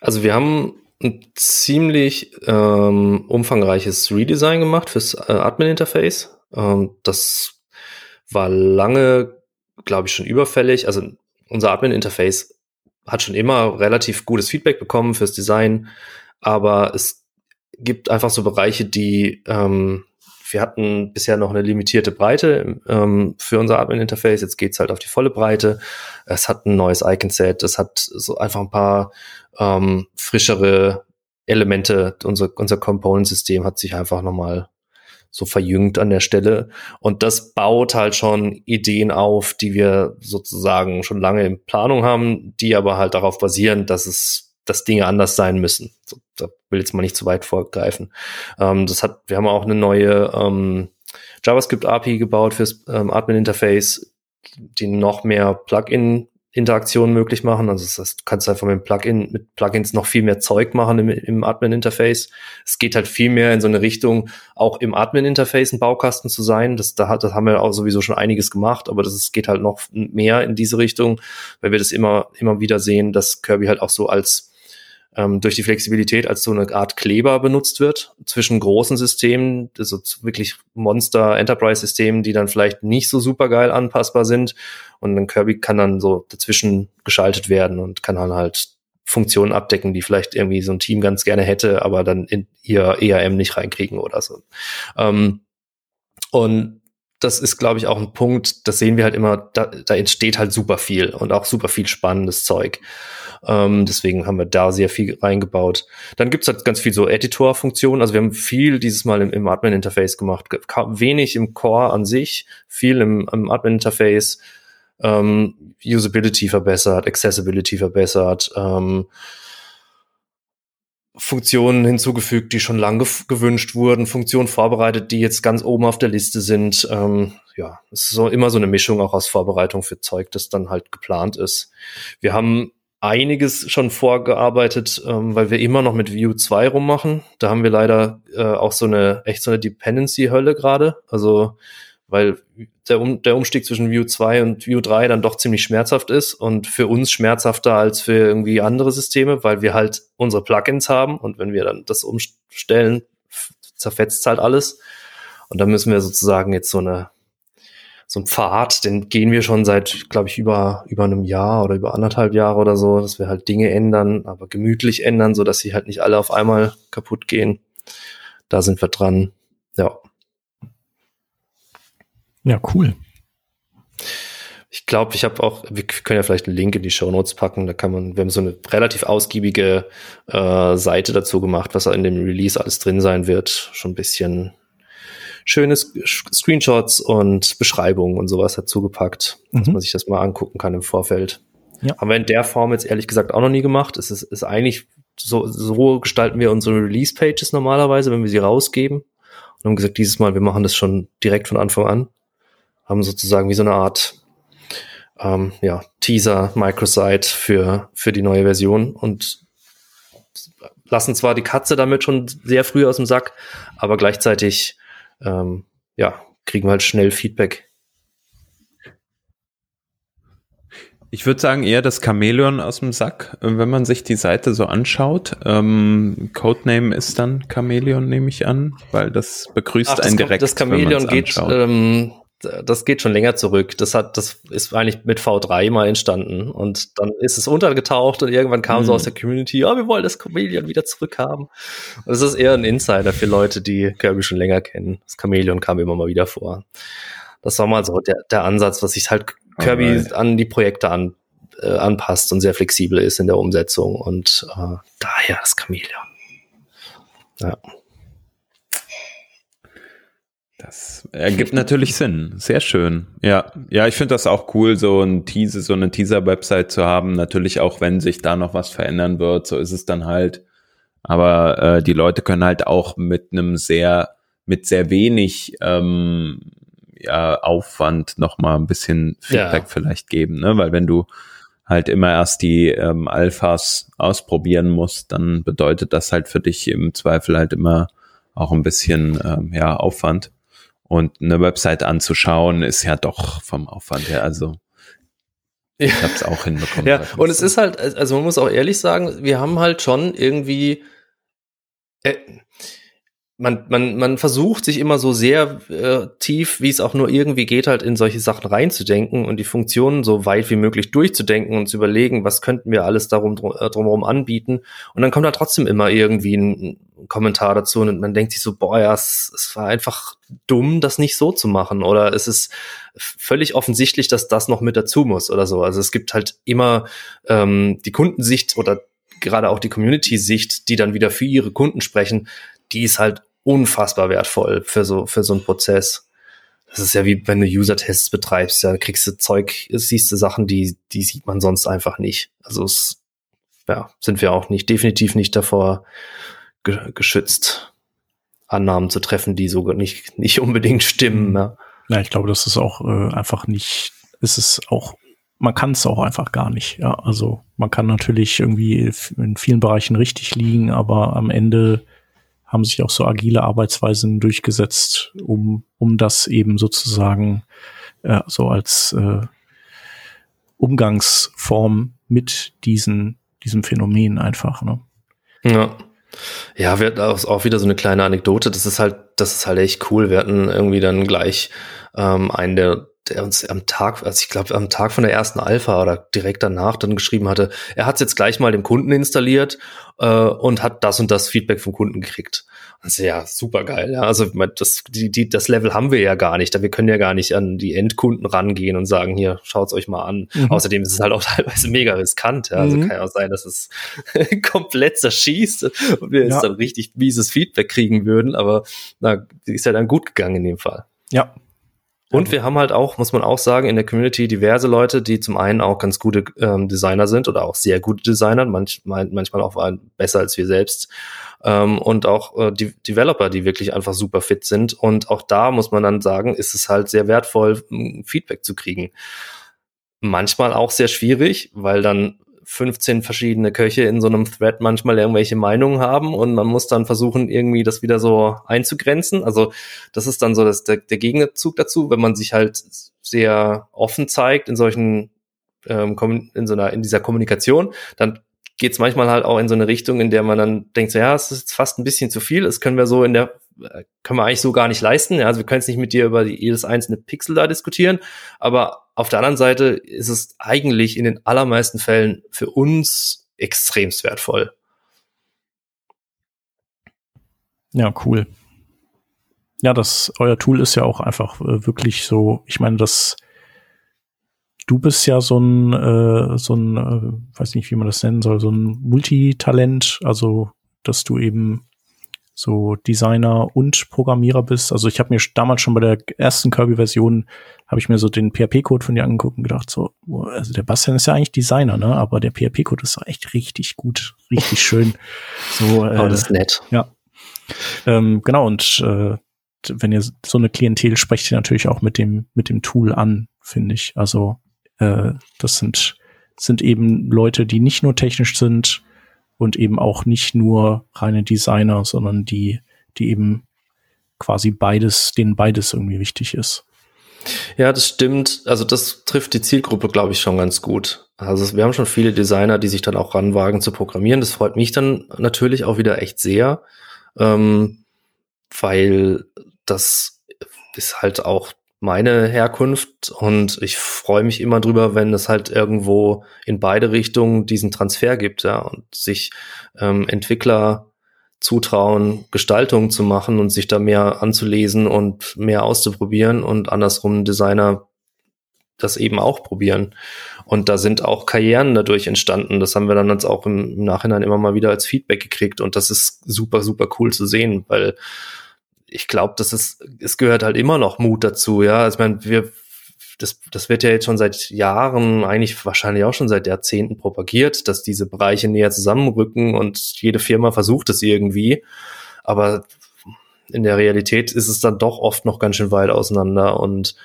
Also wir haben ein ziemlich ähm, umfangreiches Redesign gemacht fürs äh, Admin-Interface. Ähm, das war lange, glaube ich, schon überfällig. Also unser Admin-Interface hat schon immer relativ gutes Feedback bekommen fürs Design, aber es gibt einfach so Bereiche, die ähm, wir hatten bisher noch eine limitierte Breite ähm, für unser Admin-Interface. Jetzt geht's halt auf die volle Breite. Es hat ein neues Icon-Set. Es hat so einfach ein paar ähm, frischere Elemente. Unser, unser Component-System hat sich einfach nochmal so verjüngt an der Stelle. Und das baut halt schon Ideen auf, die wir sozusagen schon lange in Planung haben, die aber halt darauf basieren, dass es, dass Dinge anders sein müssen. So, da will jetzt mal nicht zu weit vorgreifen. Ähm, das hat, wir haben auch eine neue ähm, JavaScript API gebaut fürs ähm, Admin Interface, die noch mehr Plugin Interaktionen möglich machen. Also das heißt, du kannst einfach mit Plugin, mit Plugins noch viel mehr Zeug machen im, im Admin-Interface. Es geht halt viel mehr in so eine Richtung, auch im Admin-Interface ein Baukasten zu sein. Das, da hat, das haben wir auch sowieso schon einiges gemacht, aber das geht halt noch mehr in diese Richtung, weil wir das immer, immer wieder sehen, dass Kirby halt auch so als ähm, durch die Flexibilität als so eine Art Kleber benutzt wird zwischen großen Systemen, also wirklich Monster-Enterprise-Systemen, die dann vielleicht nicht so super geil anpassbar sind. Und dann Kirby kann dann so dazwischen geschaltet werden und kann dann halt Funktionen abdecken, die vielleicht irgendwie so ein Team ganz gerne hätte, aber dann in ihr ERM nicht reinkriegen oder so. Ähm, und das ist, glaube ich, auch ein Punkt, das sehen wir halt immer, da, da entsteht halt super viel und auch super viel spannendes Zeug. Ähm, deswegen haben wir da sehr viel reingebaut. Dann gibt's halt ganz viel so Editor-Funktionen. Also wir haben viel dieses Mal im, im Admin-Interface gemacht. Wenig im Core an sich, viel im, im Admin-Interface. Ähm, Usability verbessert, Accessibility verbessert. Ähm, Funktionen hinzugefügt, die schon lange gewünscht wurden, Funktionen vorbereitet, die jetzt ganz oben auf der Liste sind. Ähm, ja, es ist so immer so eine Mischung auch aus Vorbereitung für Zeug, das dann halt geplant ist. Wir haben einiges schon vorgearbeitet, ähm, weil wir immer noch mit Vue 2 rummachen. Da haben wir leider äh, auch so eine echt so eine Dependency-Hölle gerade. Also weil der, um, der Umstieg zwischen Vue 2 und Vue 3 dann doch ziemlich schmerzhaft ist und für uns schmerzhafter als für irgendwie andere Systeme, weil wir halt unsere Plugins haben und wenn wir dann das umstellen, zerfetzt halt alles. Und dann müssen wir sozusagen jetzt so eine so ein Pfad, den gehen wir schon seit, glaube ich, über, über einem Jahr oder über anderthalb Jahre oder so, dass wir halt Dinge ändern, aber gemütlich ändern, so dass sie halt nicht alle auf einmal kaputt gehen. Da sind wir dran. Ja. Ja, cool. Ich glaube, ich habe auch, wir können ja vielleicht einen Link in die Show Notes packen. Da kann man, wir haben so eine relativ ausgiebige äh, Seite dazu gemacht, was in dem Release alles drin sein wird. Schon ein bisschen schöne Screenshots und Beschreibungen und sowas dazu gepackt, mhm. dass man sich das mal angucken kann im Vorfeld. Ja. Haben wir in der Form jetzt ehrlich gesagt auch noch nie gemacht. Es ist, ist eigentlich so, so gestalten wir unsere Release-Pages normalerweise, wenn wir sie rausgeben. Und haben gesagt, dieses Mal, wir machen das schon direkt von Anfang an. Haben sozusagen wie so eine Art ähm, ja, Teaser, Microsite für, für die neue Version und lassen zwar die Katze damit schon sehr früh aus dem Sack, aber gleichzeitig ähm, ja, kriegen wir halt schnell Feedback. Ich würde sagen, eher das Chamäleon aus dem Sack, wenn man sich die Seite so anschaut. Ähm, Codename ist dann Chamäleon, nehme ich an, weil das begrüßt Ach, das einen direkt. Das Chamäleon geht, ähm, das geht schon länger zurück. Das hat, das ist eigentlich mit V3 mal entstanden und dann ist es untergetaucht und irgendwann kam mhm. so aus der Community, ja, oh, wir wollen das Chameleon wieder zurückhaben. Und das ist eher ein Insider für Leute, die Kirby schon länger kennen. Das Chameleon kam immer mal wieder vor. Das war mal so der, der Ansatz, was sich halt Kirby Alright. an die Projekte an, äh, anpasst und sehr flexibel ist in der Umsetzung und äh, daher das Chameleon. Ja. Das ergibt natürlich Sinn. Sehr schön. Ja, ja, ich finde das auch cool, so ein Teaser, so eine Teaser-Website zu haben. Natürlich auch, wenn sich da noch was verändern wird, so ist es dann halt. Aber äh, die Leute können halt auch mit einem sehr, mit sehr wenig ähm, ja, Aufwand noch mal ein bisschen Feedback ja. vielleicht geben, ne? Weil wenn du halt immer erst die ähm, Alphas ausprobieren musst, dann bedeutet das halt für dich im Zweifel halt immer auch ein bisschen ähm, ja Aufwand. Und eine Website anzuschauen ist ja doch vom Aufwand her, also ich habe es auch hinbekommen. ja, und es ist halt, also man muss auch ehrlich sagen, wir haben halt schon irgendwie, äh, man, man, man versucht sich immer so sehr äh, tief, wie es auch nur irgendwie geht, halt in solche Sachen reinzudenken und die Funktionen so weit wie möglich durchzudenken und zu überlegen, was könnten wir alles darum äh, drumherum anbieten. Und dann kommt da trotzdem immer irgendwie ein, ein Kommentar dazu und man denkt sich so, boah, ja, es, es war einfach dumm, das nicht so zu machen. Oder es ist völlig offensichtlich, dass das noch mit dazu muss oder so. Also es gibt halt immer ähm, die Kundensicht oder gerade auch die Community-Sicht, die dann wieder für ihre Kunden sprechen, die ist halt unfassbar wertvoll für so, für so einen Prozess. Das ist ja wie wenn du User-Tests betreibst, ja, kriegst du Zeug, siehst du Sachen, die, die sieht man sonst einfach nicht. Also es, ja, sind wir auch nicht, definitiv nicht davor ge geschützt, Annahmen zu treffen, die sogar nicht, nicht unbedingt stimmen. Ja, ja ich glaube, das ist auch äh, einfach nicht, ist es auch man kann es auch einfach gar nicht. Ja, also man kann natürlich irgendwie in vielen Bereichen richtig liegen, aber am Ende haben sich auch so agile Arbeitsweisen durchgesetzt, um, um das eben sozusagen äh, so als äh, Umgangsform mit diesen, diesem Phänomen einfach. Ne? Ja. Ja, wir hatten auch wieder so eine kleine Anekdote. Das ist halt, das ist halt echt cool. Wir hatten irgendwie dann gleich ähm, einen der der uns am Tag, also ich glaube am Tag von der ersten Alpha oder direkt danach dann geschrieben hatte, er hat es jetzt gleich mal dem Kunden installiert äh, und hat das und das Feedback vom Kunden gekriegt. Also ja, super geil. Ja. Also das, die, die, das Level haben wir ja gar nicht. Wir können ja gar nicht an die Endkunden rangehen und sagen, hier, schaut's euch mal an. Mhm. Außerdem ist es halt auch teilweise mega riskant. Ja. Also mhm. kann ja auch sein, dass es komplett zerschießt und wir ja. jetzt dann richtig mieses Feedback kriegen würden. Aber na, ist ja dann gut gegangen in dem Fall. Ja, Und wir haben halt auch, muss man auch sagen, in der Community diverse Leute, die zum einen auch ganz gute ähm, Designer sind oder auch sehr gute Designer, manchmal, manchmal auch besser als wir selbst. Ähm, und auch äh, die Developer, die wirklich einfach super fit sind. Und auch da muss man dann sagen, ist es halt sehr wertvoll, Feedback zu kriegen. Manchmal auch sehr schwierig, weil dann 15 verschiedene Köche in so einem Thread manchmal irgendwelche Meinungen haben und man muss dann versuchen, irgendwie das wieder so einzugrenzen. Also das ist dann so das, der, der Gegenzug dazu, wenn man sich halt sehr offen zeigt in solchen ähm, in so einer in dieser Kommunikation, dann geht es manchmal halt auch in so eine Richtung, in der man dann denkt, so, ja, es ist fast ein bisschen zu viel, das können wir so in der, können wir eigentlich so gar nicht leisten. Ja, also wir können jetzt nicht mit dir über jedes einzelne Pixel da diskutieren, aber auf der anderen Seite ist es eigentlich in den allermeisten Fällen für uns extremst wertvoll. Ja, cool. Ja, das, euer Tool ist ja auch einfach äh, wirklich so, ich meine, das, du bist ja so ein, äh, so ein, äh, weiß nicht, wie man das nennen soll, so ein Multitalent, also dass du eben so Designer und Programmierer bist. Also ich habe mir damals schon bei der ersten Kirby-Version habe ich mir so den PHP-Code von dir angeguckt und gedacht so, also der Bastian ist ja eigentlich Designer, ne? Aber der PHP-Code ist echt richtig gut, richtig schön. So, äh, oh, das ist nett. Ja. Ähm, genau und äh, wenn ihr so eine Klientel sprecht ihr natürlich auch mit dem mit dem Tool an, finde ich. Also äh, das sind, sind eben Leute, die nicht nur technisch sind und eben auch nicht nur reine Designer, sondern die, die eben quasi beides, denen beides irgendwie wichtig ist. Ja, das stimmt. Also das trifft die Zielgruppe, glaube ich, schon ganz gut. Also wir haben schon viele Designer, die sich dann auch ranwagen zu programmieren. Das freut mich dann natürlich auch wieder echt sehr, ähm, weil das ist halt auch meine Herkunft und ich freue mich immer drüber, wenn es halt irgendwo in beide Richtungen diesen Transfer gibt, ja, und sich ähm, Entwickler zutrauen, Gestaltung zu machen und sich da mehr anzulesen und mehr auszuprobieren und andersrum Designer das eben auch probieren. Und da sind auch Karrieren dadurch entstanden. Das haben wir dann jetzt auch im Nachhinein immer mal wieder als Feedback gekriegt und das ist super, super cool zu sehen, weil ich glaube, das ist, es gehört halt immer noch Mut dazu, ja. Also ich meine, wir, das, das wird ja jetzt schon seit Jahren, eigentlich wahrscheinlich auch schon seit Jahrzehnten propagiert, dass diese Bereiche näher zusammenrücken und jede Firma versucht es irgendwie. Aber in der Realität ist es dann doch oft noch ganz schön weit auseinander und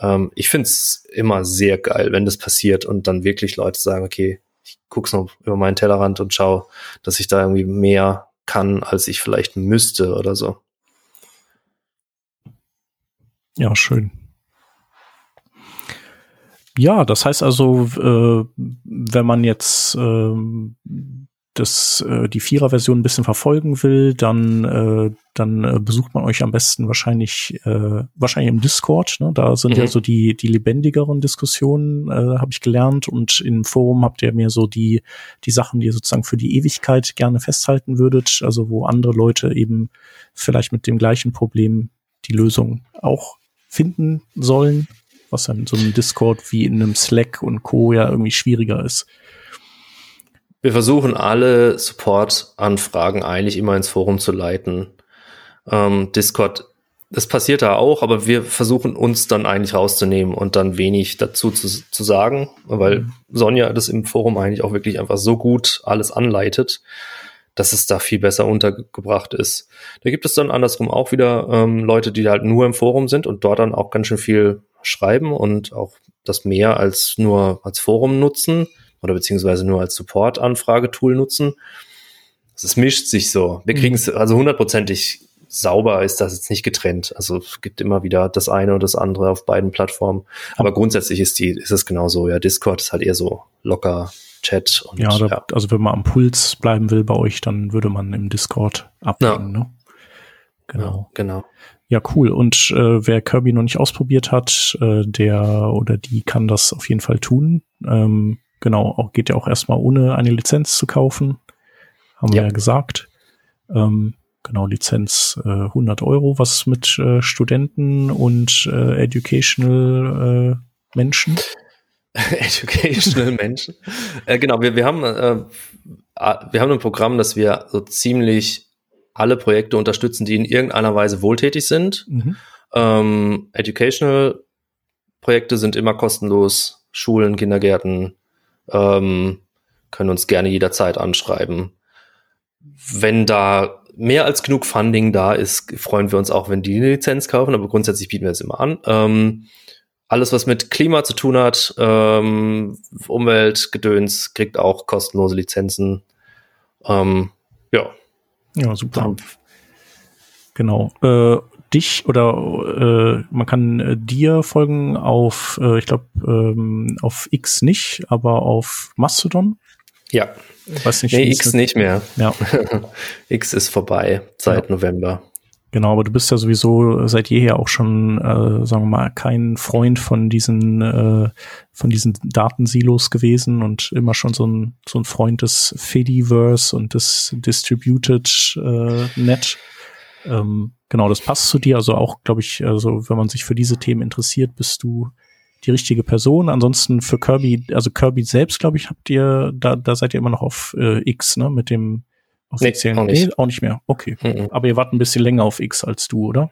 ähm, ich finde es immer sehr geil, wenn das passiert und dann wirklich Leute sagen, okay, ich guck's noch über meinen Tellerrand und schau, dass ich da irgendwie mehr kann, als ich vielleicht müsste oder so. Ja, schön. Ja, das heißt also, äh, wenn man jetzt äh, das, äh, die Vierer-Version ein bisschen verfolgen will, dann, äh, dann äh, besucht man euch am besten wahrscheinlich, äh, wahrscheinlich im Discord. Ne? Da sind mhm. ja so die, die lebendigeren Diskussionen, äh, habe ich gelernt. Und im Forum habt ihr mir so die, die Sachen, die ihr sozusagen für die Ewigkeit gerne festhalten würdet. Also wo andere Leute eben vielleicht mit dem gleichen Problem die Lösung auch finden sollen, was dann so einem Discord wie in einem Slack und Co. ja irgendwie schwieriger ist. Wir versuchen alle Support-Anfragen eigentlich immer ins Forum zu leiten. Ähm, Discord, das passiert da auch, aber wir versuchen uns dann eigentlich rauszunehmen und dann wenig dazu zu, zu sagen, weil mhm. Sonja das im Forum eigentlich auch wirklich einfach so gut alles anleitet, dass es da viel besser untergebracht ist. Da gibt es dann andersrum auch wieder ähm, Leute, die halt nur im Forum sind und dort dann auch ganz schön viel schreiben und auch das mehr als nur als Forum nutzen oder beziehungsweise nur als Support-Anfragetool nutzen. Es mischt sich so. Wir mhm. kriegen es also hundertprozentig sauber ist das jetzt nicht getrennt. Also es gibt immer wieder das eine und das andere auf beiden Plattformen. Aber grundsätzlich ist die, ist es genauso. Ja, Discord ist halt eher so locker Chat. Und, ja, da, ja, also wenn man am Puls bleiben will bei euch, dann würde man im Discord abhängen. Ja. Ne? Genau. Ja, genau. Ja, cool. Und äh, wer Kirby noch nicht ausprobiert hat, äh, der oder die kann das auf jeden Fall tun. Ähm, genau, auch geht ja auch erstmal ohne eine Lizenz zu kaufen. Haben ja. wir ja gesagt. Ähm, genau, Lizenz äh, 100 Euro. Was mit äh, Studenten und äh, Educational äh, Menschen? Educational Menschen. Äh, genau, wir, wir haben äh, wir haben ein Programm, dass wir so ziemlich alle Projekte unterstützen, die in irgendeiner Weise wohltätig sind. Mhm. Ähm, educational Projekte sind immer kostenlos. Schulen, Kindergärten ähm, können uns gerne jederzeit anschreiben. Wenn da mehr als genug Funding da ist, freuen wir uns auch, wenn die eine Lizenz kaufen, aber grundsätzlich bieten wir es immer an. Ähm, alles, was mit Klima zu tun hat, ähm, Umweltgedöns, kriegt auch kostenlose Lizenzen. Ähm, ja. Ja, super. Genau. Äh, dich oder äh, man kann äh, dir folgen auf, äh, ich glaube, ähm, auf X nicht, aber auf Mastodon. Ja. Weiß nicht, Nee, X nicht mehr. Ja, X ist vorbei seit Ja. November. Genau, aber du bist ja sowieso seit jeher auch schon, äh, sagen wir mal, kein Freund von diesen, äh, von diesen Datensilos gewesen und immer schon so ein, so ein Freund des Fediverse und des Distributed äh, Net. Ähm, genau, das passt zu dir. Also auch, glaube ich, also wenn man sich für diese Themen interessiert, bist du die richtige Person. Ansonsten für Kirby, also Kirby selbst, glaube ich, habt ihr, da, da seid ihr immer noch auf äh, X, ne? Mit dem offiziellen. auch nicht. Nee, auch nicht mehr. Okay. Mhm. Aber ihr wart ein bisschen länger auf X als du, oder?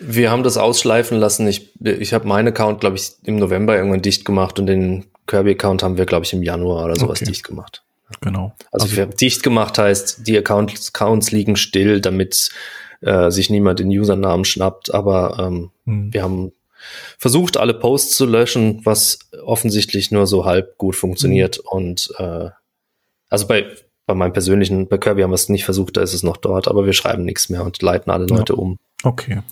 Wir haben das ausschleifen lassen. Ich, ich habe meinen Account, glaube ich, im November irgendwann dicht gemacht und den Kirby-Account haben wir, glaube ich, im Januar oder sowas Okay. dicht gemacht. Genau. Also, wir dicht gemacht heißt, die Accounts, Accounts liegen still, damit äh, sich niemand den Usernamen schnappt. Aber ähm, hm, wir haben versucht, alle Posts zu löschen, was offensichtlich nur so halb gut funktioniert. Und äh, also bei, bei meinem persönlichen, bei Kirby haben wir es nicht versucht, da ist es noch dort, aber wir schreiben nichts mehr und leiten alle Ja. Leute um. okay.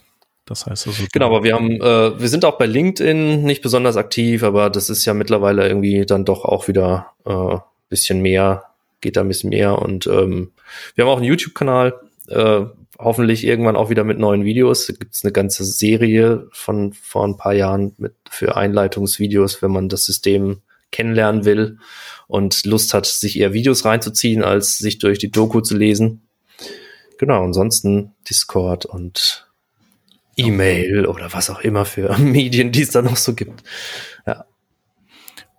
Das heißt also. Genau, aber wir haben, äh, wir sind auch bei LinkedIn nicht besonders aktiv, aber das ist ja mittlerweile irgendwie dann doch auch wieder äh, bisschen mehr, geht da ein bisschen mehr. Und ähm, wir haben auch einen YouTube-Kanal, äh, hoffentlich irgendwann auch wieder mit neuen Videos. Da gibt's eine ganze Serie von vor ein paar Jahren mit für Einleitungsvideos, wenn man das System kennenlernen will und Lust hat, sich eher Videos reinzuziehen, als sich durch die Doku zu lesen. Genau, ansonsten Discord und E-Mail oder was auch immer für Medien, die es da noch so gibt.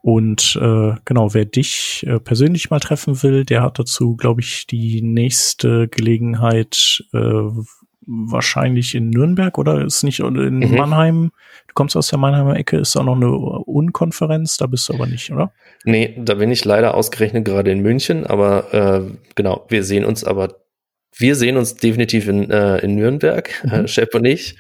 Und äh, genau, wer dich äh, persönlich mal treffen will, der hat dazu, glaube ich, die nächste Gelegenheit äh, wahrscheinlich in Nürnberg oder ist nicht in Mhm. Mannheim. Du kommst aus der Mannheimer Ecke, ist auch noch eine Unkonferenz, da bist du aber nicht, oder? Nee, da bin ich leider ausgerechnet gerade in München, aber äh, genau, wir sehen uns aber, wir sehen uns definitiv in, äh, in Nürnberg, Mhm. äh, Shep und ich.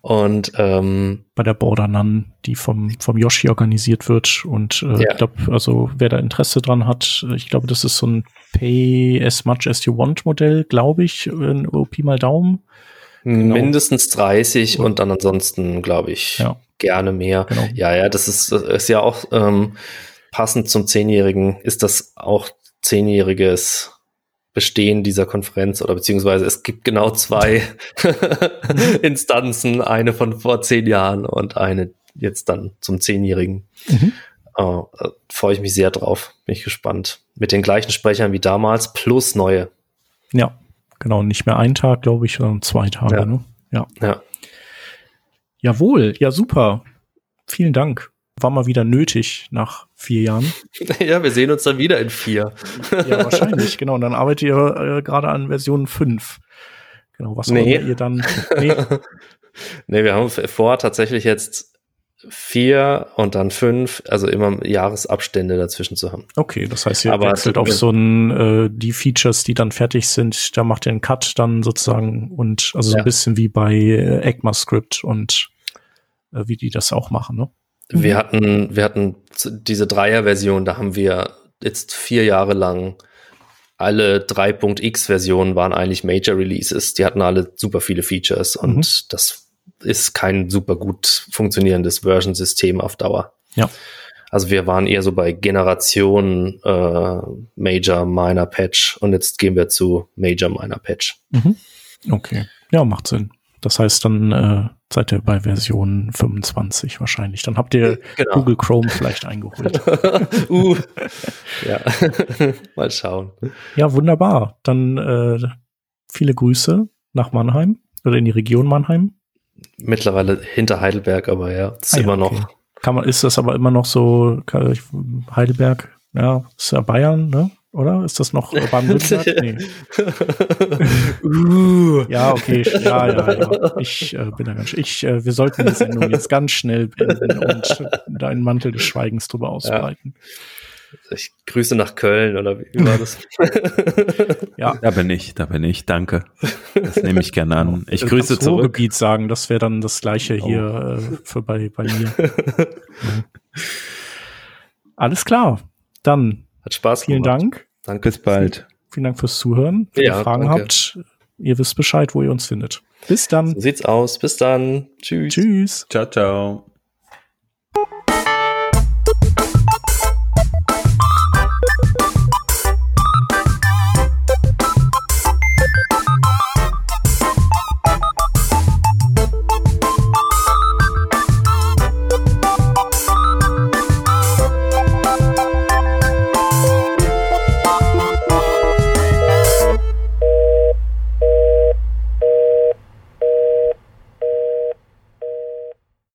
Und ähm, Bei der Border Nun, die vom, vom Yoshi organisiert wird. Und äh, Ja. ich glaube, also wer da Interesse dran hat, äh, ich glaube, das ist so ein Pay as much as you want Modell, glaube ich, in OP mal Daumen. Genau. mindestens 30 und dann ansonsten, glaube ich, Ja. gerne mehr. Genau. Ja, ja, das ist, ist ja auch ähm, passend zum Zehnjährigen, ist das auch zehnjähriges Bestehen dieser Konferenz oder beziehungsweise es gibt genau zwei Instanzen, eine von vor zehn Jahren und eine jetzt dann zum Zehnjährigen. Mhm. Äh, Freue ich mich sehr drauf, bin ich gespannt. Mit den gleichen Sprechern wie damals plus neue. Ja, genau, nicht mehr ein Tag, glaube ich, sondern zwei Tage. Ja. Ne? Ja. Ja. Jawohl, ja, super. Vielen Dank. War mal wieder nötig nach vier Jahren. ja, wir sehen uns dann wieder in vier. Ja, wahrscheinlich, genau. Und dann arbeitet ihr äh, gerade an Version 5. Genau, was Nee. ihr dann. Nee, Nee, wir haben vor tatsächlich jetzt vier und dann fünf, also immer Jahresabstände dazwischen zu haben. okay, das heißt, ihr Aber wechselt auf so ein, äh, die Features, die dann fertig sind, da macht ihr einen Cut dann sozusagen und also so ein bisschen wie bei äh, ECMAScript und äh, wie die das auch machen, ne? Wir hatten, wir hatten diese Dreier-Version, da haben wir jetzt vier Jahre lang alle 3.x-Versionen waren eigentlich Major Releases. Die hatten alle super viele Features und Mhm. das ist kein super gut funktionierendes Version-System auf Dauer. Ja. Also wir waren eher so bei Generation äh, Major, Minor Patch und jetzt gehen wir zu Major, Minor Patch. Mhm. Okay. Ja, macht Sinn. Das heißt, dann äh, seid ihr bei Version 25 wahrscheinlich. Dann habt ihr Genau. Google Chrome vielleicht eingeholt. uh. Ja, mal schauen. Ja, wunderbar. Dann äh, viele Grüße nach Mannheim oder in die Region Mannheim. Mittlerweile hinter Heidelberg, aber ja, ist Ah ja, immer noch. okay. Kann man, ist das aber immer noch so, Heidelberg, ja, ist ja Bayern, ne? Oder? Ist das noch Baden-Württemberg? Nee. uh, ja, okay. Ja, ja, ja. Ich äh, bin da ganz Ich, äh, wir sollten die Sendung jetzt ganz schnell beenden und da einen Mantel des Schweigens drüber ausbreiten. Ja. Ich grüße nach Köln oder wie war das? ja. Da bin ich, da bin ich. Danke. Das nehme ich gerne an. Ich grüße zurück. Ruhrgebiet sagen, das wäre dann das gleiche hier oh. äh, für bei, bei mir. Alles klar. Dann hat Spaß Vielen gemacht. Dank. Danke. Bis bald. Vielen Dank fürs Zuhören. Wenn ja, ihr Fragen danke. habt, ihr wisst Bescheid, wo ihr uns findet. Bis dann. So sieht's aus. Bis dann. Tschüss. Tschüss. Ciao, ciao.